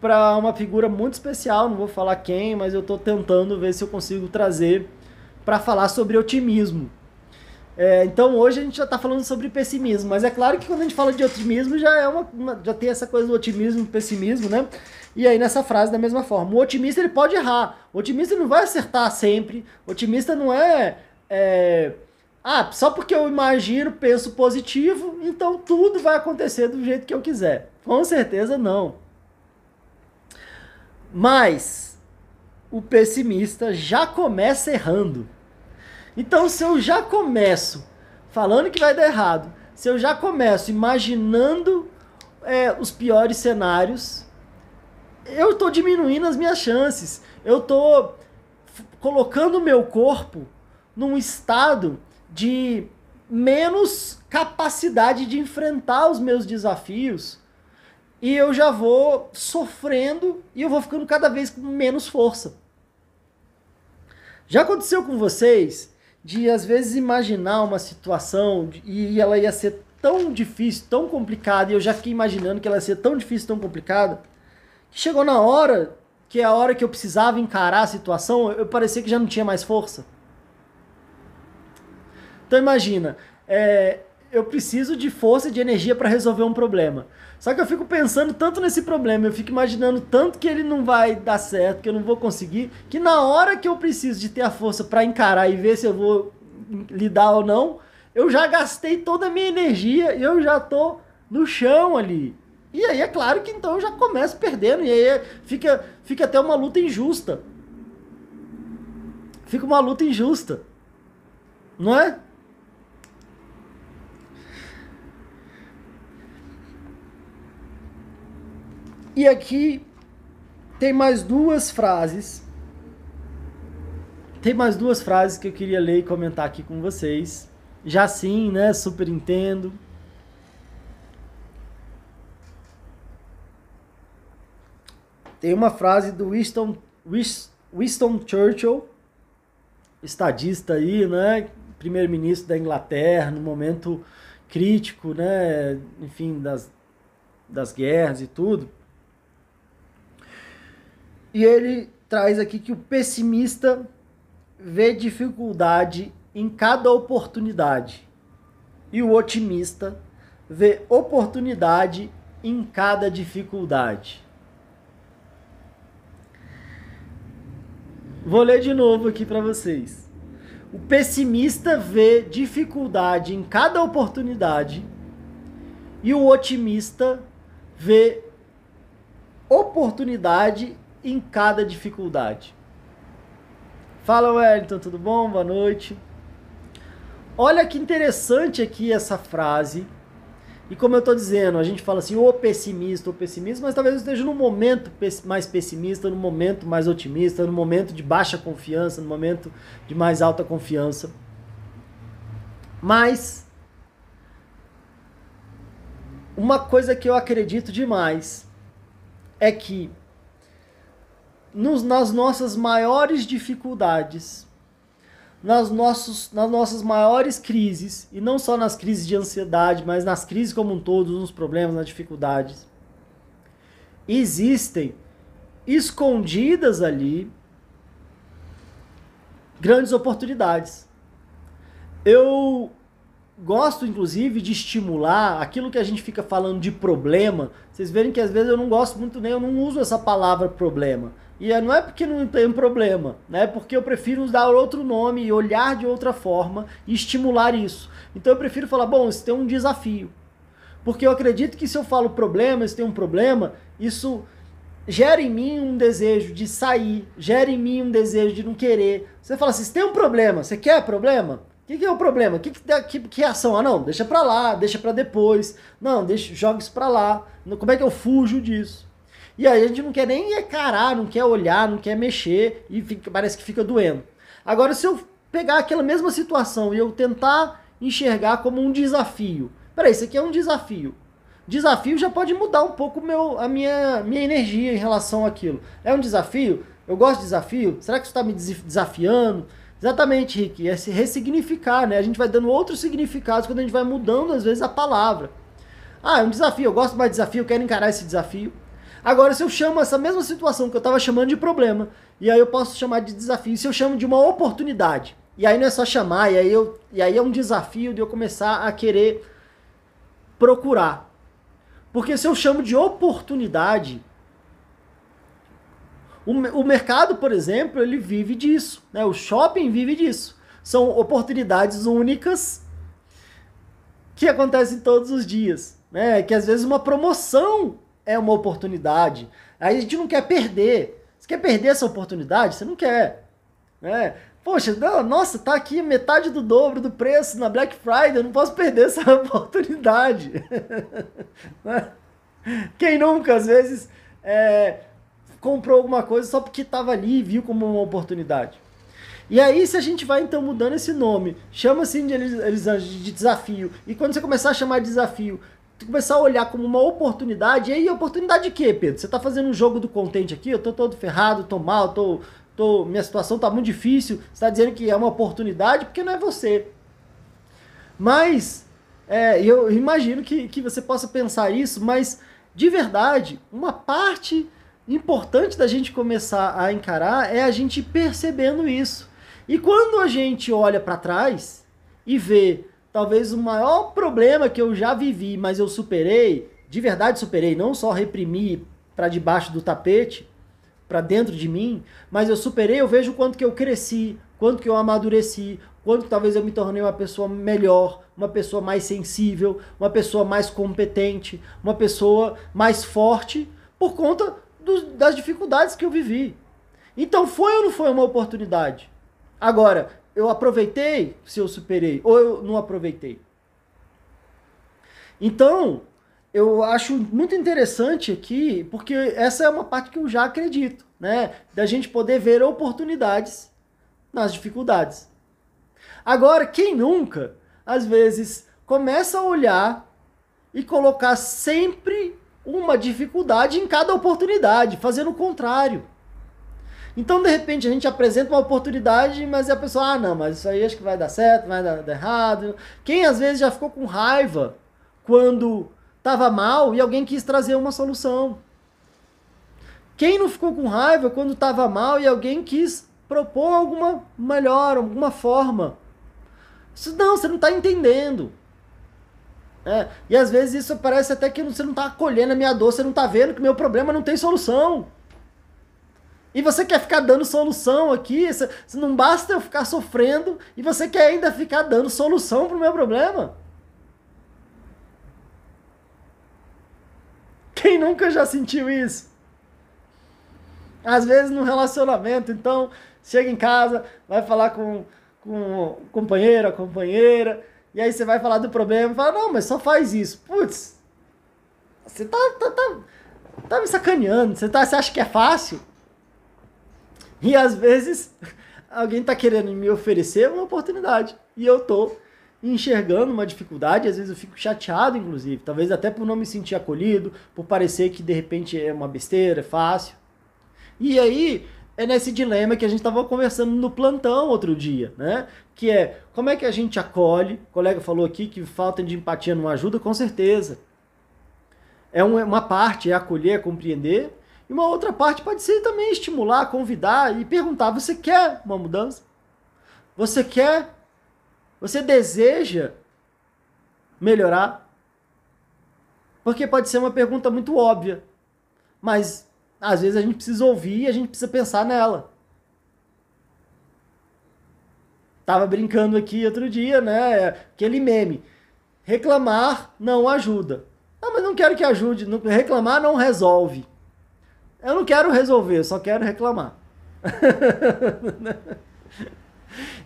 para uma figura muito especial, não vou falar quem, mas eu estou tentando ver se eu consigo trazer para falar sobre otimismo. É, então hoje a gente já está falando sobre pessimismo, mas é claro que quando a gente fala de otimismo já é uma, uma, já tem essa coisa do otimismo, pessimismo, né? E aí nessa frase da mesma forma, o otimista ele pode errar, o otimista não vai acertar sempre, o otimista não é, é ah, só porque eu imagino, penso positivo, então tudo vai acontecer do jeito que eu quiser. Com certeza não. Mas o pessimista já começa errando. Então, se eu já começo falando que vai dar errado, se eu já começo imaginando é, os piores cenários, eu estou diminuindo as minhas chances. Eu estou colocando o meu corpo num estado de menos capacidade de enfrentar os meus desafios e eu já vou sofrendo e eu vou ficando cada vez com menos força. Já aconteceu com vocês de às vezes imaginar uma situação e ela ia ser tão difícil, tão complicada, e eu já fiquei imaginando que ela ia ser tão difícil, tão complicada, que chegou na hora, que é a hora que eu precisava encarar a situação, eu parecia que já não tinha mais força. Então imagina, é, eu preciso de força e de energia para resolver um problema. Só que eu fico pensando tanto nesse problema, eu fico imaginando tanto que ele não vai dar certo, que eu não vou conseguir, que na hora que eu preciso de ter a força para encarar e ver se eu vou lidar ou não, eu já gastei toda a minha energia e eu já tô no chão ali. E aí é claro que então eu já começo perdendo e aí fica, fica até uma luta injusta. Fica uma luta injusta. Não é? E aqui tem mais duas frases. Tem mais duas frases que eu queria ler e comentar aqui com vocês. Já sim, né? Super entendo. Tem uma frase do Winston, Winston Churchill, estadista aí, né? Primeiro-ministro da Inglaterra, no momento crítico, né? Enfim, das, das guerras e tudo. E ele traz aqui que o pessimista vê dificuldade em cada oportunidade e o otimista vê oportunidade em cada dificuldade. Vou ler de novo aqui para vocês. O pessimista vê dificuldade em cada oportunidade e o otimista vê oportunidade em cada dificuldade. Fala Wellington, tudo bom? Boa noite. olha que interessante aqui essa frase. E como eu estou dizendo, a gente fala assim, ou pessimista ou pessimista, mas talvez eu esteja num momento mais pessimista, num momento mais otimista, num momento de baixa confiança, num momento de mais alta confiança. Mas uma coisa que eu acredito demais é que nos, nas nossas maiores dificuldades, nas, nossos, nas nossas maiores crises, e não só nas crises de ansiedade, mas nas crises como um todo, nos problemas, nas dificuldades, existem escondidas ali grandes oportunidades. Eu gosto, inclusive, de estimular aquilo que a gente fica falando de problema. Vocês verem que às vezes eu não gosto muito nem, eu não uso essa palavra problema. E é, não é porque não tem um problema, né? Porque eu prefiro dar outro nome e olhar de outra forma e estimular isso. Então eu prefiro falar, bom, isso tem um desafio. Porque eu acredito que se eu falo problema, se tem um problema, isso gera em mim um desejo de sair, gera em mim um desejo de não querer. Você fala assim, se tem um problema, você quer problema? O que, que, é o problema? Que, que, que, que ação? Ah, não, deixa pra lá, deixa pra depois. Não, deixa, joga isso pra lá. Como é que eu fujo disso? E aí a gente não quer nem encarar, não quer olhar, não quer mexer e fica, parece que fica doendo. Agora, se eu pegar aquela mesma situação e eu tentar enxergar como um desafio. Peraí, isso aqui é um desafio. Desafio já pode mudar um pouco meu, a minha, minha energia em relação àquilo. É um desafio? Eu gosto de desafio? Será que isso está me desafiando? Exatamente, Rick. É se ressignificar, né? A gente vai dando outros significados quando a gente vai mudando, às vezes, a palavra. Ah, é um desafio. Eu gosto mais de desafio, eu quero encarar esse desafio. Agora, se eu chamo essa mesma situação que eu estava chamando de problema, e aí eu posso chamar de desafio, se eu chamo de uma oportunidade, e aí não é só chamar, e aí, eu, e aí é um desafio de eu começar a querer procurar. Porque se eu chamo de oportunidade, o, o mercado, por exemplo, ele vive disso, né? o shopping vive disso. São oportunidades únicas que acontecem todos os dias. Né? Que às vezes uma promoção é uma oportunidade. Aí a gente não quer perder. Você quer perder essa oportunidade? Você não quer. Né? Poxa, não, nossa, tá aqui metade do dobro do preço na Black Friday, eu não posso perder essa *laughs* oportunidade. *laughs* Né? Quem nunca, às vezes, é, comprou alguma coisa só porque estava ali e viu como uma oportunidade. E aí, se a gente vai então mudando esse nome, chama assim de, de desafio, e quando você começar a chamar de desafio, começar a olhar como uma oportunidade. E aí, oportunidade de quê, Pedro? Você está fazendo um jogo do contente aqui, eu tô todo ferrado, tô mal, tô, tô, minha situação tá muito difícil. Você está dizendo que é uma oportunidade porque não é você. Mas, é, eu imagino que, que você possa pensar isso, mas de verdade, uma parte importante da gente começar a encarar é a gente percebendo isso. E quando a gente olha para trás e vê talvez o maior problema que eu já vivi, mas eu superei, de verdade superei, não só reprimi para debaixo do tapete, para dentro de mim, mas eu superei, eu vejo quanto que eu cresci, quanto que eu amadureci, quanto que talvez eu me tornei uma pessoa melhor, uma pessoa mais sensível, uma pessoa mais competente, uma pessoa mais forte, por conta do, das dificuldades que eu vivi. Então foi ou não foi uma oportunidade? Agora, eu aproveitei se eu superei ou eu não aproveitei. Então, eu acho muito interessante aqui, porque essa é uma parte que eu já acredito, né? Da gente poder ver oportunidades nas dificuldades. Agora, quem nunca, às vezes, começa a olhar e colocar sempre uma dificuldade em cada oportunidade, fazendo o contrário. Então, de repente, a gente apresenta uma oportunidade, mas a pessoa, ah, não, mas isso aí acho que vai dar certo, vai dar, dar errado. Quem às vezes já ficou com raiva quando estava mal e alguém quis trazer uma solução? Quem não ficou com raiva quando estava mal e alguém quis propor alguma melhor, alguma forma? Isso, não, você não está entendendo. É, e às vezes isso parece até que você não está acolhendo a minha dor, você não está vendo que meu problema não tem solução. E você quer ficar dando solução aqui, não basta eu ficar sofrendo e você quer ainda ficar dando solução pro meu problema? Quem nunca já sentiu isso? Às vezes no relacionamento, então, chega em casa, vai falar com, com o companheiro, a companheira, e aí você vai falar do problema e fala, não, mas só faz isso. Putz, você tá, tá, tá, tá me sacaneando, você, tá, você acha que é fácil? E às vezes alguém tá querendo me oferecer uma oportunidade e eu tô enxergando uma dificuldade, às vezes eu fico chateado, inclusive, talvez até por não me sentir acolhido, por parecer que de repente é uma besteira, é fácil. E aí é nesse dilema que a gente estava conversando no plantão outro dia, né? Que é como é que a gente acolhe? O colega falou aqui que falta de empatia não ajuda, com certeza. É uma parte é acolher, é compreender, e uma outra parte pode ser também estimular, convidar e perguntar: você quer uma mudança? Você quer? Você deseja melhorar? Porque pode ser uma pergunta muito óbvia, mas às vezes a gente precisa ouvir e a gente precisa pensar nela. Tava brincando aqui outro dia, né? Aquele meme. Reclamar não ajuda. Ah, mas não quero que ajude. Reclamar não resolve. Eu não quero resolver, eu só quero reclamar.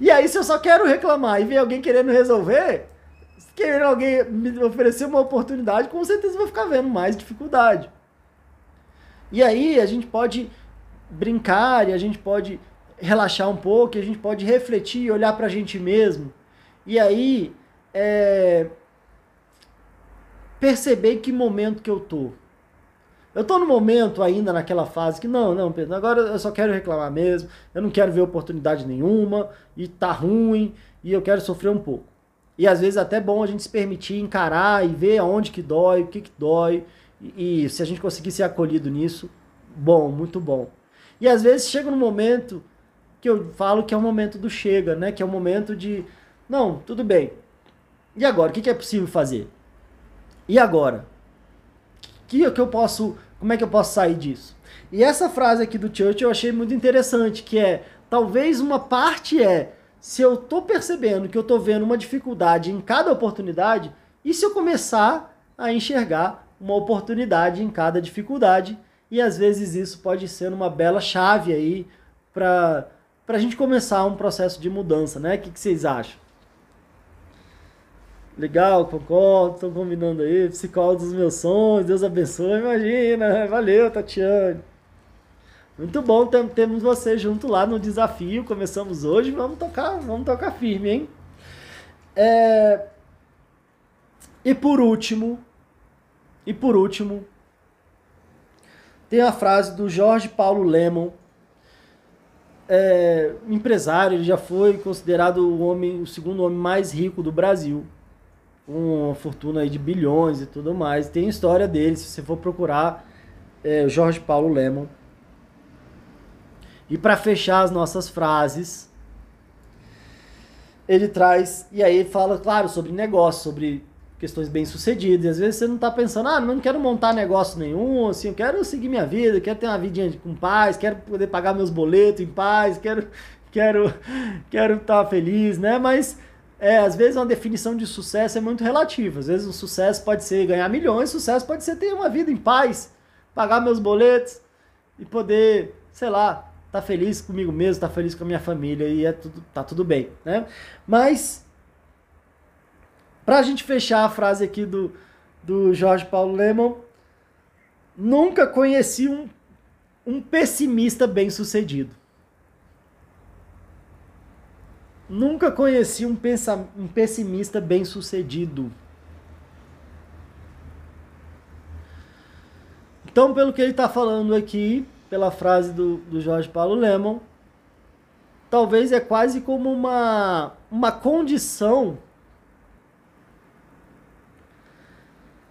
e aí, se eu só quero reclamar e vem alguém querendo resolver, querendo alguém me oferecer uma oportunidade, com certeza vou ficar vendo mais dificuldade. E aí a gente pode brincar e a gente pode relaxar um pouco, e a gente pode refletir e olhar para a gente mesmo. E aí é, perceber que momento que eu tô. Eu tô no momento ainda naquela fase que não, não, Pedro, agora eu só quero reclamar mesmo, eu não quero ver oportunidade nenhuma, e tá ruim, e eu quero sofrer um pouco. E às vezes até é bom a gente se permitir encarar e ver aonde que dói, o que que dói, e, e se a gente conseguir ser acolhido nisso, bom, muito bom. E às vezes chega no momento que eu falo que é o momento do chega, né? Que é o momento de, não, tudo bem. E agora, o que, que é possível fazer? E agora? Que, que eu posso, como é que eu posso sair disso? E essa frase aqui do Church eu achei muito interessante, que é, talvez uma parte é, se eu tô percebendo que eu tô vendo uma dificuldade em cada oportunidade, e se eu começar a enxergar uma oportunidade em cada dificuldade. E às vezes isso pode ser uma bela chave aí para a gente começar um processo de mudança, né? O que, que vocês acham? Legal, concordo, estão combinando aí. Psicólogo dos meus sonhos, Deus abençoe, imagina. *laughs* Valeu, Tatiane. Muito bom, tem, temos você junto lá no desafio. Começamos hoje, vamos tocar, vamos tocar firme, hein? É... E por último, e por último, tem a frase do Jorge Paulo Lemon, é, empresário, ele já foi considerado o homem, o segundo homem mais rico do Brasil, uma fortuna aí de bilhões e tudo mais. Tem história dele, se você for procurar, é, Jorge Paulo Lemon. E para fechar as nossas frases, ele traz, e aí ele fala, claro, sobre negócio, sobre questões bem sucedidas. E às vezes você não está pensando, ah, não quero montar negócio nenhum, assim, eu quero seguir minha vida, quero ter uma vidinha com paz, quero poder pagar meus boletos em paz, quero *laughs* quero quero estar tá feliz, né? Mas é, às vezes uma definição de sucesso é muito relativa. Às vezes o sucesso pode ser ganhar milhões, sucesso pode ser ter uma vida em paz, pagar meus boletos e poder, sei lá, estar tá feliz comigo mesmo, estar tá feliz com a minha família e é tudo, tá tudo bem, né? Mas para a gente fechar a frase aqui do, do Jorge Paulo Lemon, nunca conheci um, um pessimista bem sucedido. Nunca conheci um, um pessimista bem sucedido. Então, pelo que ele está falando aqui, pela frase do, do Jorge Paulo Lemon, talvez é quase como uma, uma condição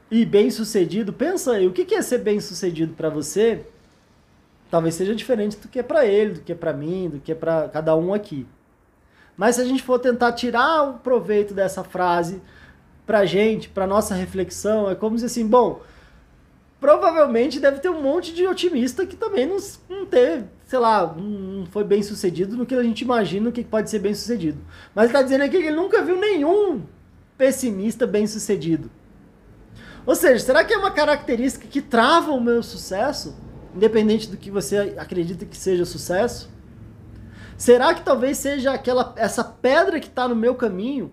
e bem sucedido, pensa aí, o que é ser bem sucedido para você? Talvez seja diferente do que é para ele, do que é para mim, do que é para cada um aqui. Mas se a gente for tentar tirar o proveito dessa frase pra gente, pra nossa reflexão, é como se assim, bom, provavelmente deve ter um monte de otimista que também não, não teve, sei lá, não foi bem sucedido no que a gente imagina que pode ser bem sucedido. Mas ele tá dizendo aqui que ele nunca viu nenhum pessimista bem sucedido. Ou seja, será que é uma característica que trava o meu sucesso, independente do que você acredita que seja sucesso? Será que talvez seja aquela essa pedra que está no meu caminho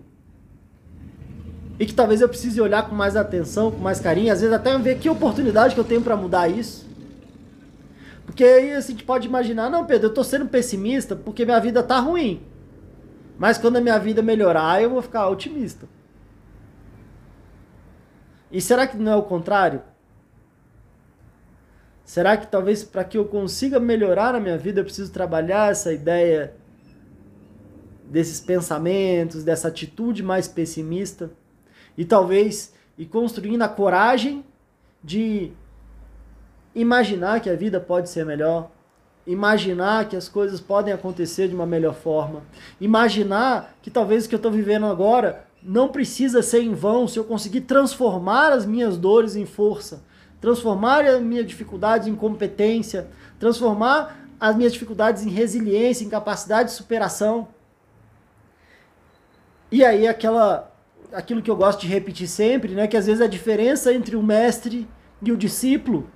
e que talvez eu precise olhar com mais atenção, com mais carinho, às vezes até ver que oportunidade que eu tenho para mudar isso? Porque aí assim, a gente pode imaginar, não, Pedro, eu tô sendo pessimista porque minha vida tá ruim. Mas quando a minha vida melhorar, eu vou ficar otimista. E será que não é o contrário? Será que talvez para que eu consiga melhorar a minha vida, eu preciso trabalhar essa ideia desses pensamentos, dessa atitude mais pessimista? E talvez ir construindo a coragem de imaginar que a vida pode ser melhor, imaginar que as coisas podem acontecer de uma melhor forma, imaginar que talvez o que eu estou vivendo agora não precisa ser em vão se eu conseguir transformar as minhas dores em força, transformar as minhas dificuldades em competência, transformar as minhas dificuldades em resiliência, em capacidade de superação. E aí aquela aquilo que eu gosto de repetir sempre, né, que às vezes a diferença entre o mestre e o discípulo,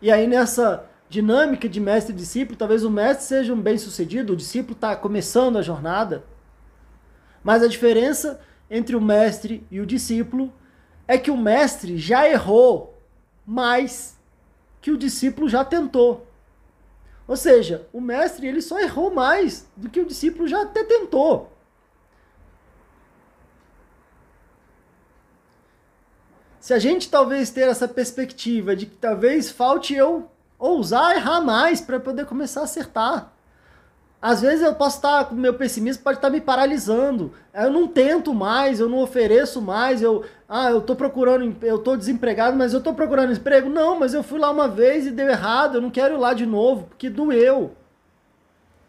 e aí nessa dinâmica de mestre e discípulo, talvez o mestre seja um bem-sucedido, o discípulo está começando a jornada. Mas a diferença entre o mestre e o discípulo é que o mestre já errou mais que o discípulo já tentou. Ou seja, o mestre ele só errou mais do que o discípulo já até tentou. Se a gente talvez ter essa perspectiva de que talvez falte eu ousar errar mais para poder começar a acertar. Às vezes eu posso estar com meu pessimismo pode estar me paralisando. Eu não tento mais, eu não ofereço mais, eu ah, eu tô procurando, eu tô desempregado, mas eu tô procurando emprego. Não, mas eu fui lá uma vez e deu errado, eu não quero ir lá de novo, porque doeu.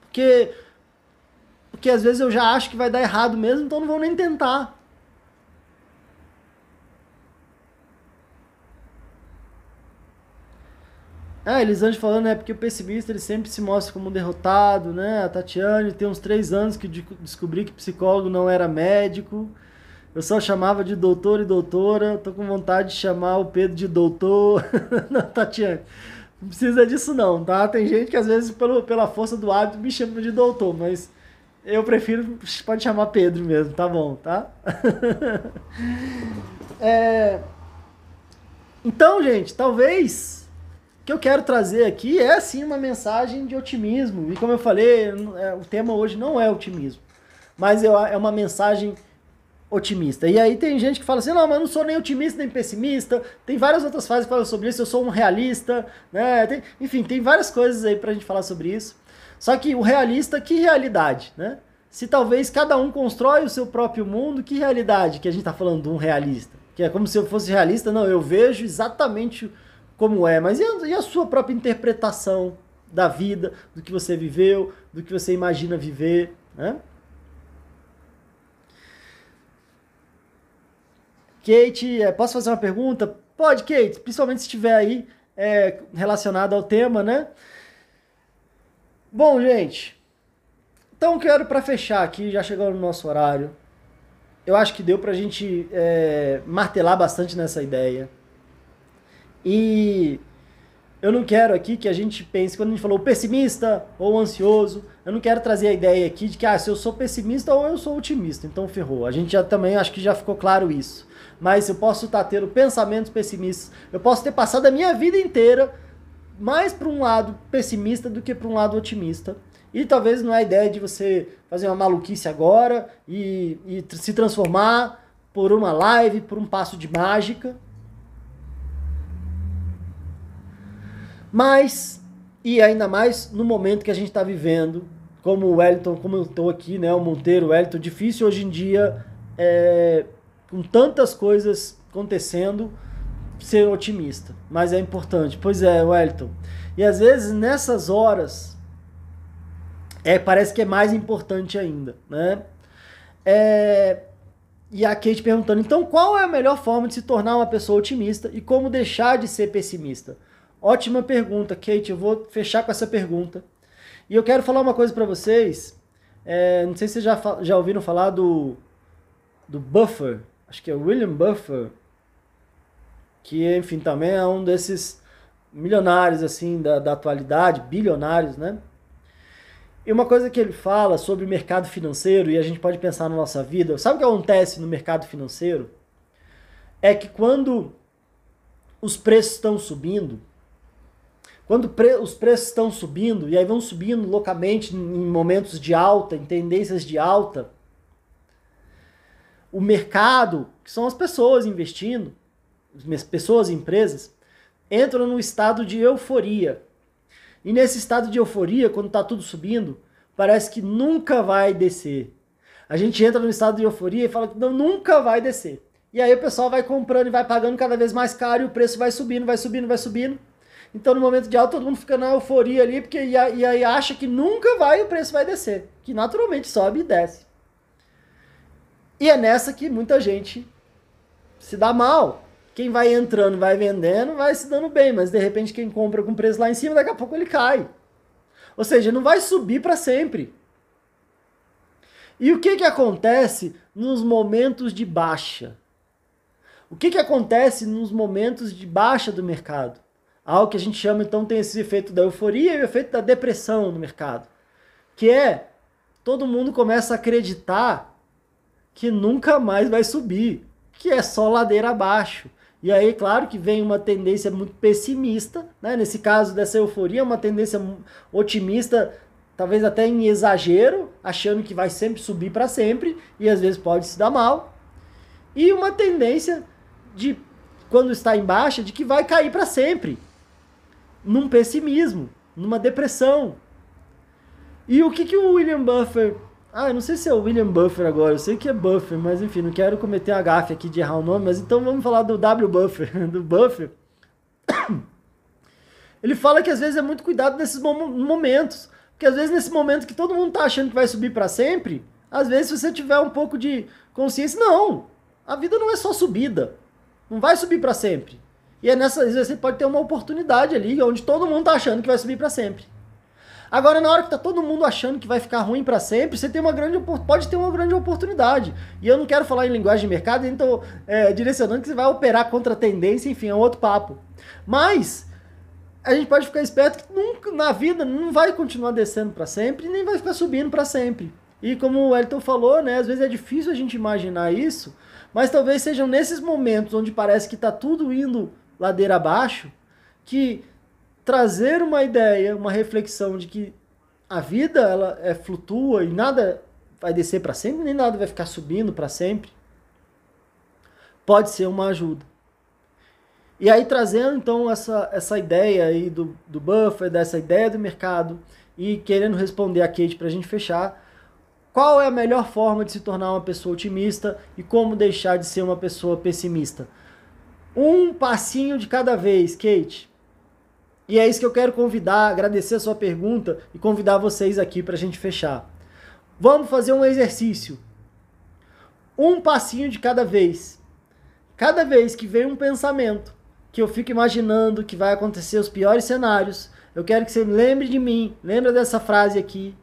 Porque porque às vezes eu já acho que vai dar errado mesmo, então não vou nem tentar. Ah, Elisande falando, né? Porque o pessimista ele sempre se mostra como um derrotado, né? A Tatiane tem uns três anos que descobri que psicólogo não era médico. Eu só chamava de doutor e doutora. Tô com vontade de chamar o Pedro de doutor. *laughs* não, Tatiane, não precisa disso não, tá? Tem gente que às vezes pelo, pela força do hábito me chama de doutor, mas eu prefiro, pode chamar Pedro mesmo, tá bom, tá? *laughs* é... Então, gente, talvez que eu quero trazer aqui é sim uma mensagem de otimismo. E como eu falei, é, o tema hoje não é otimismo, mas é uma mensagem otimista. E aí tem gente que fala assim, não, mas eu não sou nem otimista nem pessimista. Tem várias outras fases que falam sobre isso. Eu sou um realista, né? Tem, enfim, tem várias coisas aí pra gente falar sobre isso. Só que o realista, que realidade, né? Se talvez cada um constrói o seu próprio mundo, que realidade que a gente está falando de um realista? Que é como se eu fosse realista, não, eu vejo exatamente como é, mas e a, e a sua própria interpretação da vida, do que você viveu, do que você imagina viver, né? Kate, é, posso fazer uma pergunta? Pode, Kate, principalmente se estiver aí é, relacionado ao tema, né? Bom, gente, então quero para fechar aqui, já chegou no nosso horário. Eu acho que deu para a gente é, martelar bastante nessa ideia. E eu não quero aqui que a gente pense, quando a gente falou pessimista ou ansioso, eu não quero trazer a ideia aqui de que ah, se eu sou pessimista ou eu sou otimista, então ferrou. A gente já também acho que já ficou claro isso. Mas eu posso estar tendo pensamentos pessimistas, eu posso ter passado a minha vida inteira mais para um lado pessimista do que para um lado otimista. E talvez não é a ideia de você fazer uma maluquice agora e, e se transformar por uma live, por um passo de mágica, Mas, e ainda mais no momento que a gente está vivendo, como o Wellington comentou aqui, né, o Monteiro, o Wellington, difícil hoje em dia, é, com tantas coisas acontecendo, ser otimista. Mas é importante. Pois é, Wellington. E às vezes nessas horas, é, parece que é mais importante ainda, né? É, e a Kate perguntando, então qual é a melhor forma de se tornar uma pessoa otimista e como deixar de ser pessimista? Ótima pergunta, Kate. Eu vou fechar com essa pergunta. E eu quero falar uma coisa para vocês. É, não sei se vocês já, já ouviram falar do, do Buffer. Acho que é William Buffer. Que, enfim, também é um desses milionários, assim, da, da atualidade, bilionários, né? E uma coisa que ele fala sobre o mercado financeiro, e a gente pode pensar na nossa vida, sabe o que acontece no mercado financeiro? É que quando os preços estão subindo, quando pre os preços estão subindo, e aí vão subindo loucamente em momentos de alta, em tendências de alta, o mercado, que são as pessoas investindo, as pessoas e empresas, entram num estado de euforia. E nesse estado de euforia, quando está tudo subindo, parece que nunca vai descer. A gente entra no estado de euforia e fala que não, nunca vai descer. E aí o pessoal vai comprando e vai pagando cada vez mais caro e o preço vai subindo, vai subindo, vai subindo. Então no momento de alta todo mundo fica na euforia ali, porque e aí acha que nunca vai o preço vai descer. Que naturalmente sobe e desce. E é nessa que muita gente se dá mal. Quem vai entrando, vai vendendo, vai se dando bem, mas de repente quem compra com preço lá em cima, daqui a pouco ele cai. Ou seja, não vai subir para sempre. E o que, que acontece nos momentos de baixa? O que, que acontece nos momentos de baixa do mercado? Algo que a gente chama, então, tem esse efeito da euforia e o efeito da depressão no mercado. Que é, todo mundo começa a acreditar que nunca mais vai subir, que é só ladeira abaixo. E aí, claro que vem uma tendência muito pessimista, né? nesse caso dessa euforia, uma tendência otimista, talvez até em exagero, achando que vai sempre subir para sempre, e às vezes pode se dar mal. E uma tendência de, quando está em baixa, de que vai cair para sempre, num pessimismo, numa depressão. E o que, que o William Buffer ah, eu não sei se é o William Buffer agora, eu sei que é Buffer, mas enfim, não quero cometer a gafe aqui de errar o nome, mas então vamos falar do W Buffer, *laughs* do Buffer. *coughs* Ele fala que às vezes é muito cuidado nesses momentos, porque às vezes nesse momento que todo mundo tá achando que vai subir para sempre, às vezes se você tiver um pouco de consciência, não, a vida não é só subida, não vai subir para sempre. E é nessa, você pode ter uma oportunidade ali onde todo mundo tá achando que vai subir para sempre. Agora, na hora que tá todo mundo achando que vai ficar ruim para sempre, você tem uma grande pode ter uma grande oportunidade. E eu não quero falar em linguagem de mercado, então é, direcionando que você vai operar contra a tendência, enfim, é um outro papo. Mas a gente pode ficar esperto que nunca na vida não vai continuar descendo para sempre, nem vai ficar subindo para sempre. E como o Elton falou, né, às vezes é difícil a gente imaginar isso, mas talvez sejam nesses momentos onde parece que está tudo indo ladeira abaixo, que trazer uma ideia, uma reflexão de que a vida ela é flutua e nada vai descer para sempre, nem nada vai ficar subindo para sempre, pode ser uma ajuda. E aí trazendo então essa, essa ideia aí do, do buffer, dessa ideia do mercado e querendo responder a Kate para a gente fechar, qual é a melhor forma de se tornar uma pessoa otimista e como deixar de ser uma pessoa pessimista? Um passinho de cada vez, Kate. E é isso que eu quero convidar, agradecer a sua pergunta e convidar vocês aqui para a gente fechar. Vamos fazer um exercício. Um passinho de cada vez. Cada vez que vem um pensamento que eu fico imaginando que vai acontecer os piores cenários, eu quero que você lembre de mim, lembre dessa frase aqui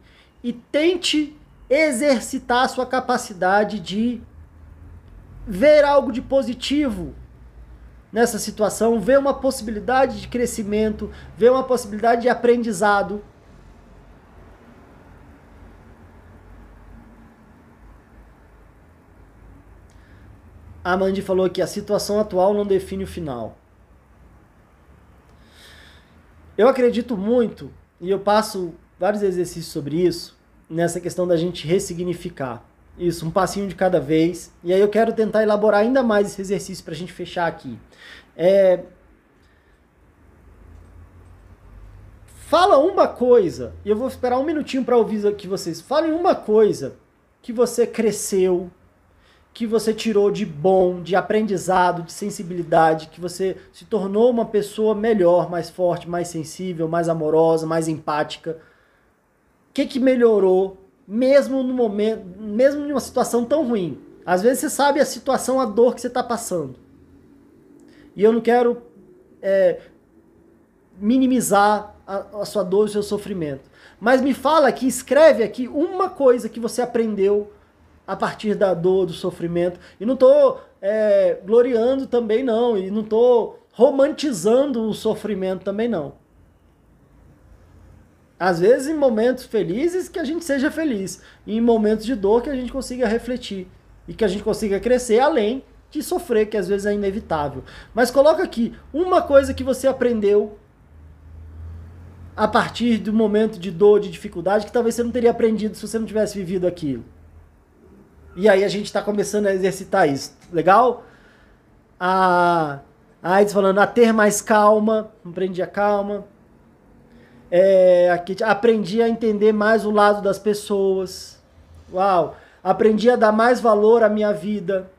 e tente exercitar a sua capacidade de ver algo de positivo nessa situação, vê uma possibilidade de crescimento, vê uma possibilidade de aprendizado. A Mandy falou que a situação atual não define o final. Eu acredito muito, e eu passo vários exercícios sobre isso, nessa questão da gente ressignificar. Isso, um passinho de cada vez. E aí eu quero tentar elaborar ainda mais esse exercício para a gente fechar aqui. É... Fala uma coisa, e eu vou esperar um minutinho para ouvir aqui vocês. Falem uma coisa que você cresceu, que você tirou de bom, de aprendizado, de sensibilidade, que você se tornou uma pessoa melhor, mais forte, mais sensível, mais amorosa, mais empática. O que, que melhorou mesmo no momento, mesmo em uma situação tão ruim. Às vezes você sabe a situação, a dor que você está passando. E eu não quero é, minimizar a, a sua dor e o seu sofrimento. Mas me fala aqui, escreve aqui uma coisa que você aprendeu a partir da dor, do sofrimento. E não estou é, gloriando também não, e não estou romantizando o sofrimento também não. Às vezes, em momentos felizes, que a gente seja feliz. E em momentos de dor, que a gente consiga refletir. E que a gente consiga crescer além de sofrer, que às vezes é inevitável. Mas coloca aqui uma coisa que você aprendeu a partir do momento de dor, de dificuldade, que talvez você não teria aprendido se você não tivesse vivido aquilo. E aí a gente está começando a exercitar isso. Legal? A, a AIDS falando a ter mais calma, aprendi a calma. É, aqui, aprendi a entender mais o lado das pessoas. Uau! Aprendi a dar mais valor à minha vida.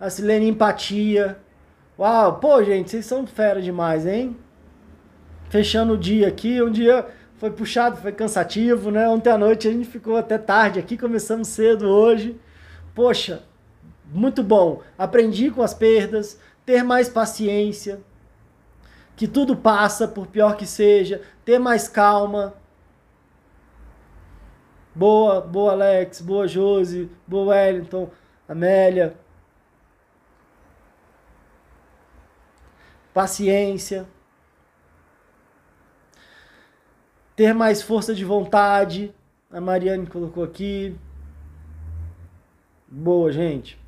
A Silene empatia. Uau, pô, gente, vocês são fera demais, hein? Fechando o dia aqui, um dia foi puxado, foi cansativo, né? Ontem à noite a gente ficou até tarde aqui, começamos cedo hoje. Poxa, muito bom. Aprendi com as perdas, ter mais paciência, que tudo passa, por pior que seja, ter mais calma. Boa, boa Alex, boa Josi, boa Wellington, Amélia. Paciência. Ter mais força de vontade. A Mariane colocou aqui. Boa, gente.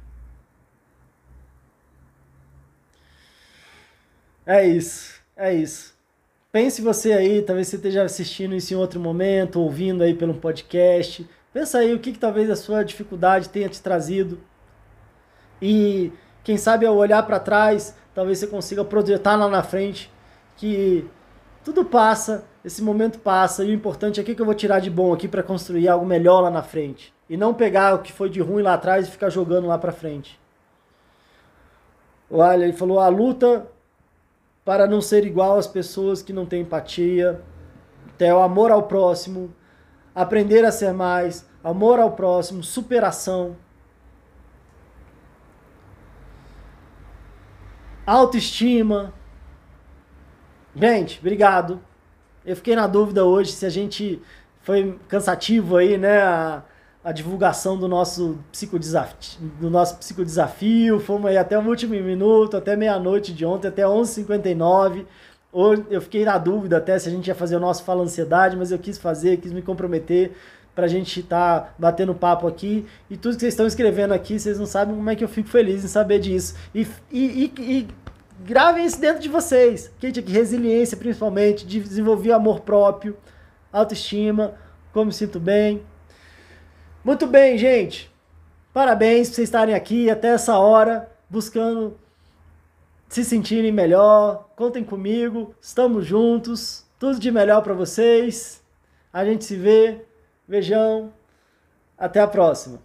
É isso, é isso. Pense você aí, talvez você esteja assistindo isso em outro momento, ouvindo aí pelo podcast. Pensa aí o que, que talvez a sua dificuldade tenha te trazido. E quem sabe ao olhar para trás, talvez você consiga projetar lá na frente que tudo passa, esse momento passa e o importante é o que eu vou tirar de bom aqui para construir algo melhor lá na frente. E não pegar o que foi de ruim lá atrás e ficar jogando lá para frente. Olha, ele falou: a luta para não ser igual às pessoas que não têm empatia, ter o amor ao próximo, aprender a ser mais, amor ao próximo, superação. Autoestima. Gente, obrigado. Eu fiquei na dúvida hoje se a gente foi cansativo aí, né? A, a divulgação do nosso psicodesafio, do nosso psicodesafio. Fomos aí até o último minuto, até meia-noite de ontem, até 11h59. Hoje eu fiquei na dúvida até se a gente ia fazer o nosso Fala Ansiedade, mas eu quis fazer, quis me comprometer pra gente estar tá batendo papo aqui. E tudo que vocês estão escrevendo aqui, vocês não sabem como é que eu fico feliz em saber disso. E, e, e, e gravem isso dentro de vocês. Gente, aqui, resiliência principalmente, de desenvolver amor próprio, autoestima, como me sinto bem, muito bem, gente. Parabéns por vocês estarem aqui até essa hora, buscando se sentirem melhor. Contem comigo, estamos juntos. Tudo de melhor para vocês. A gente se vê. Beijão. Até a próxima.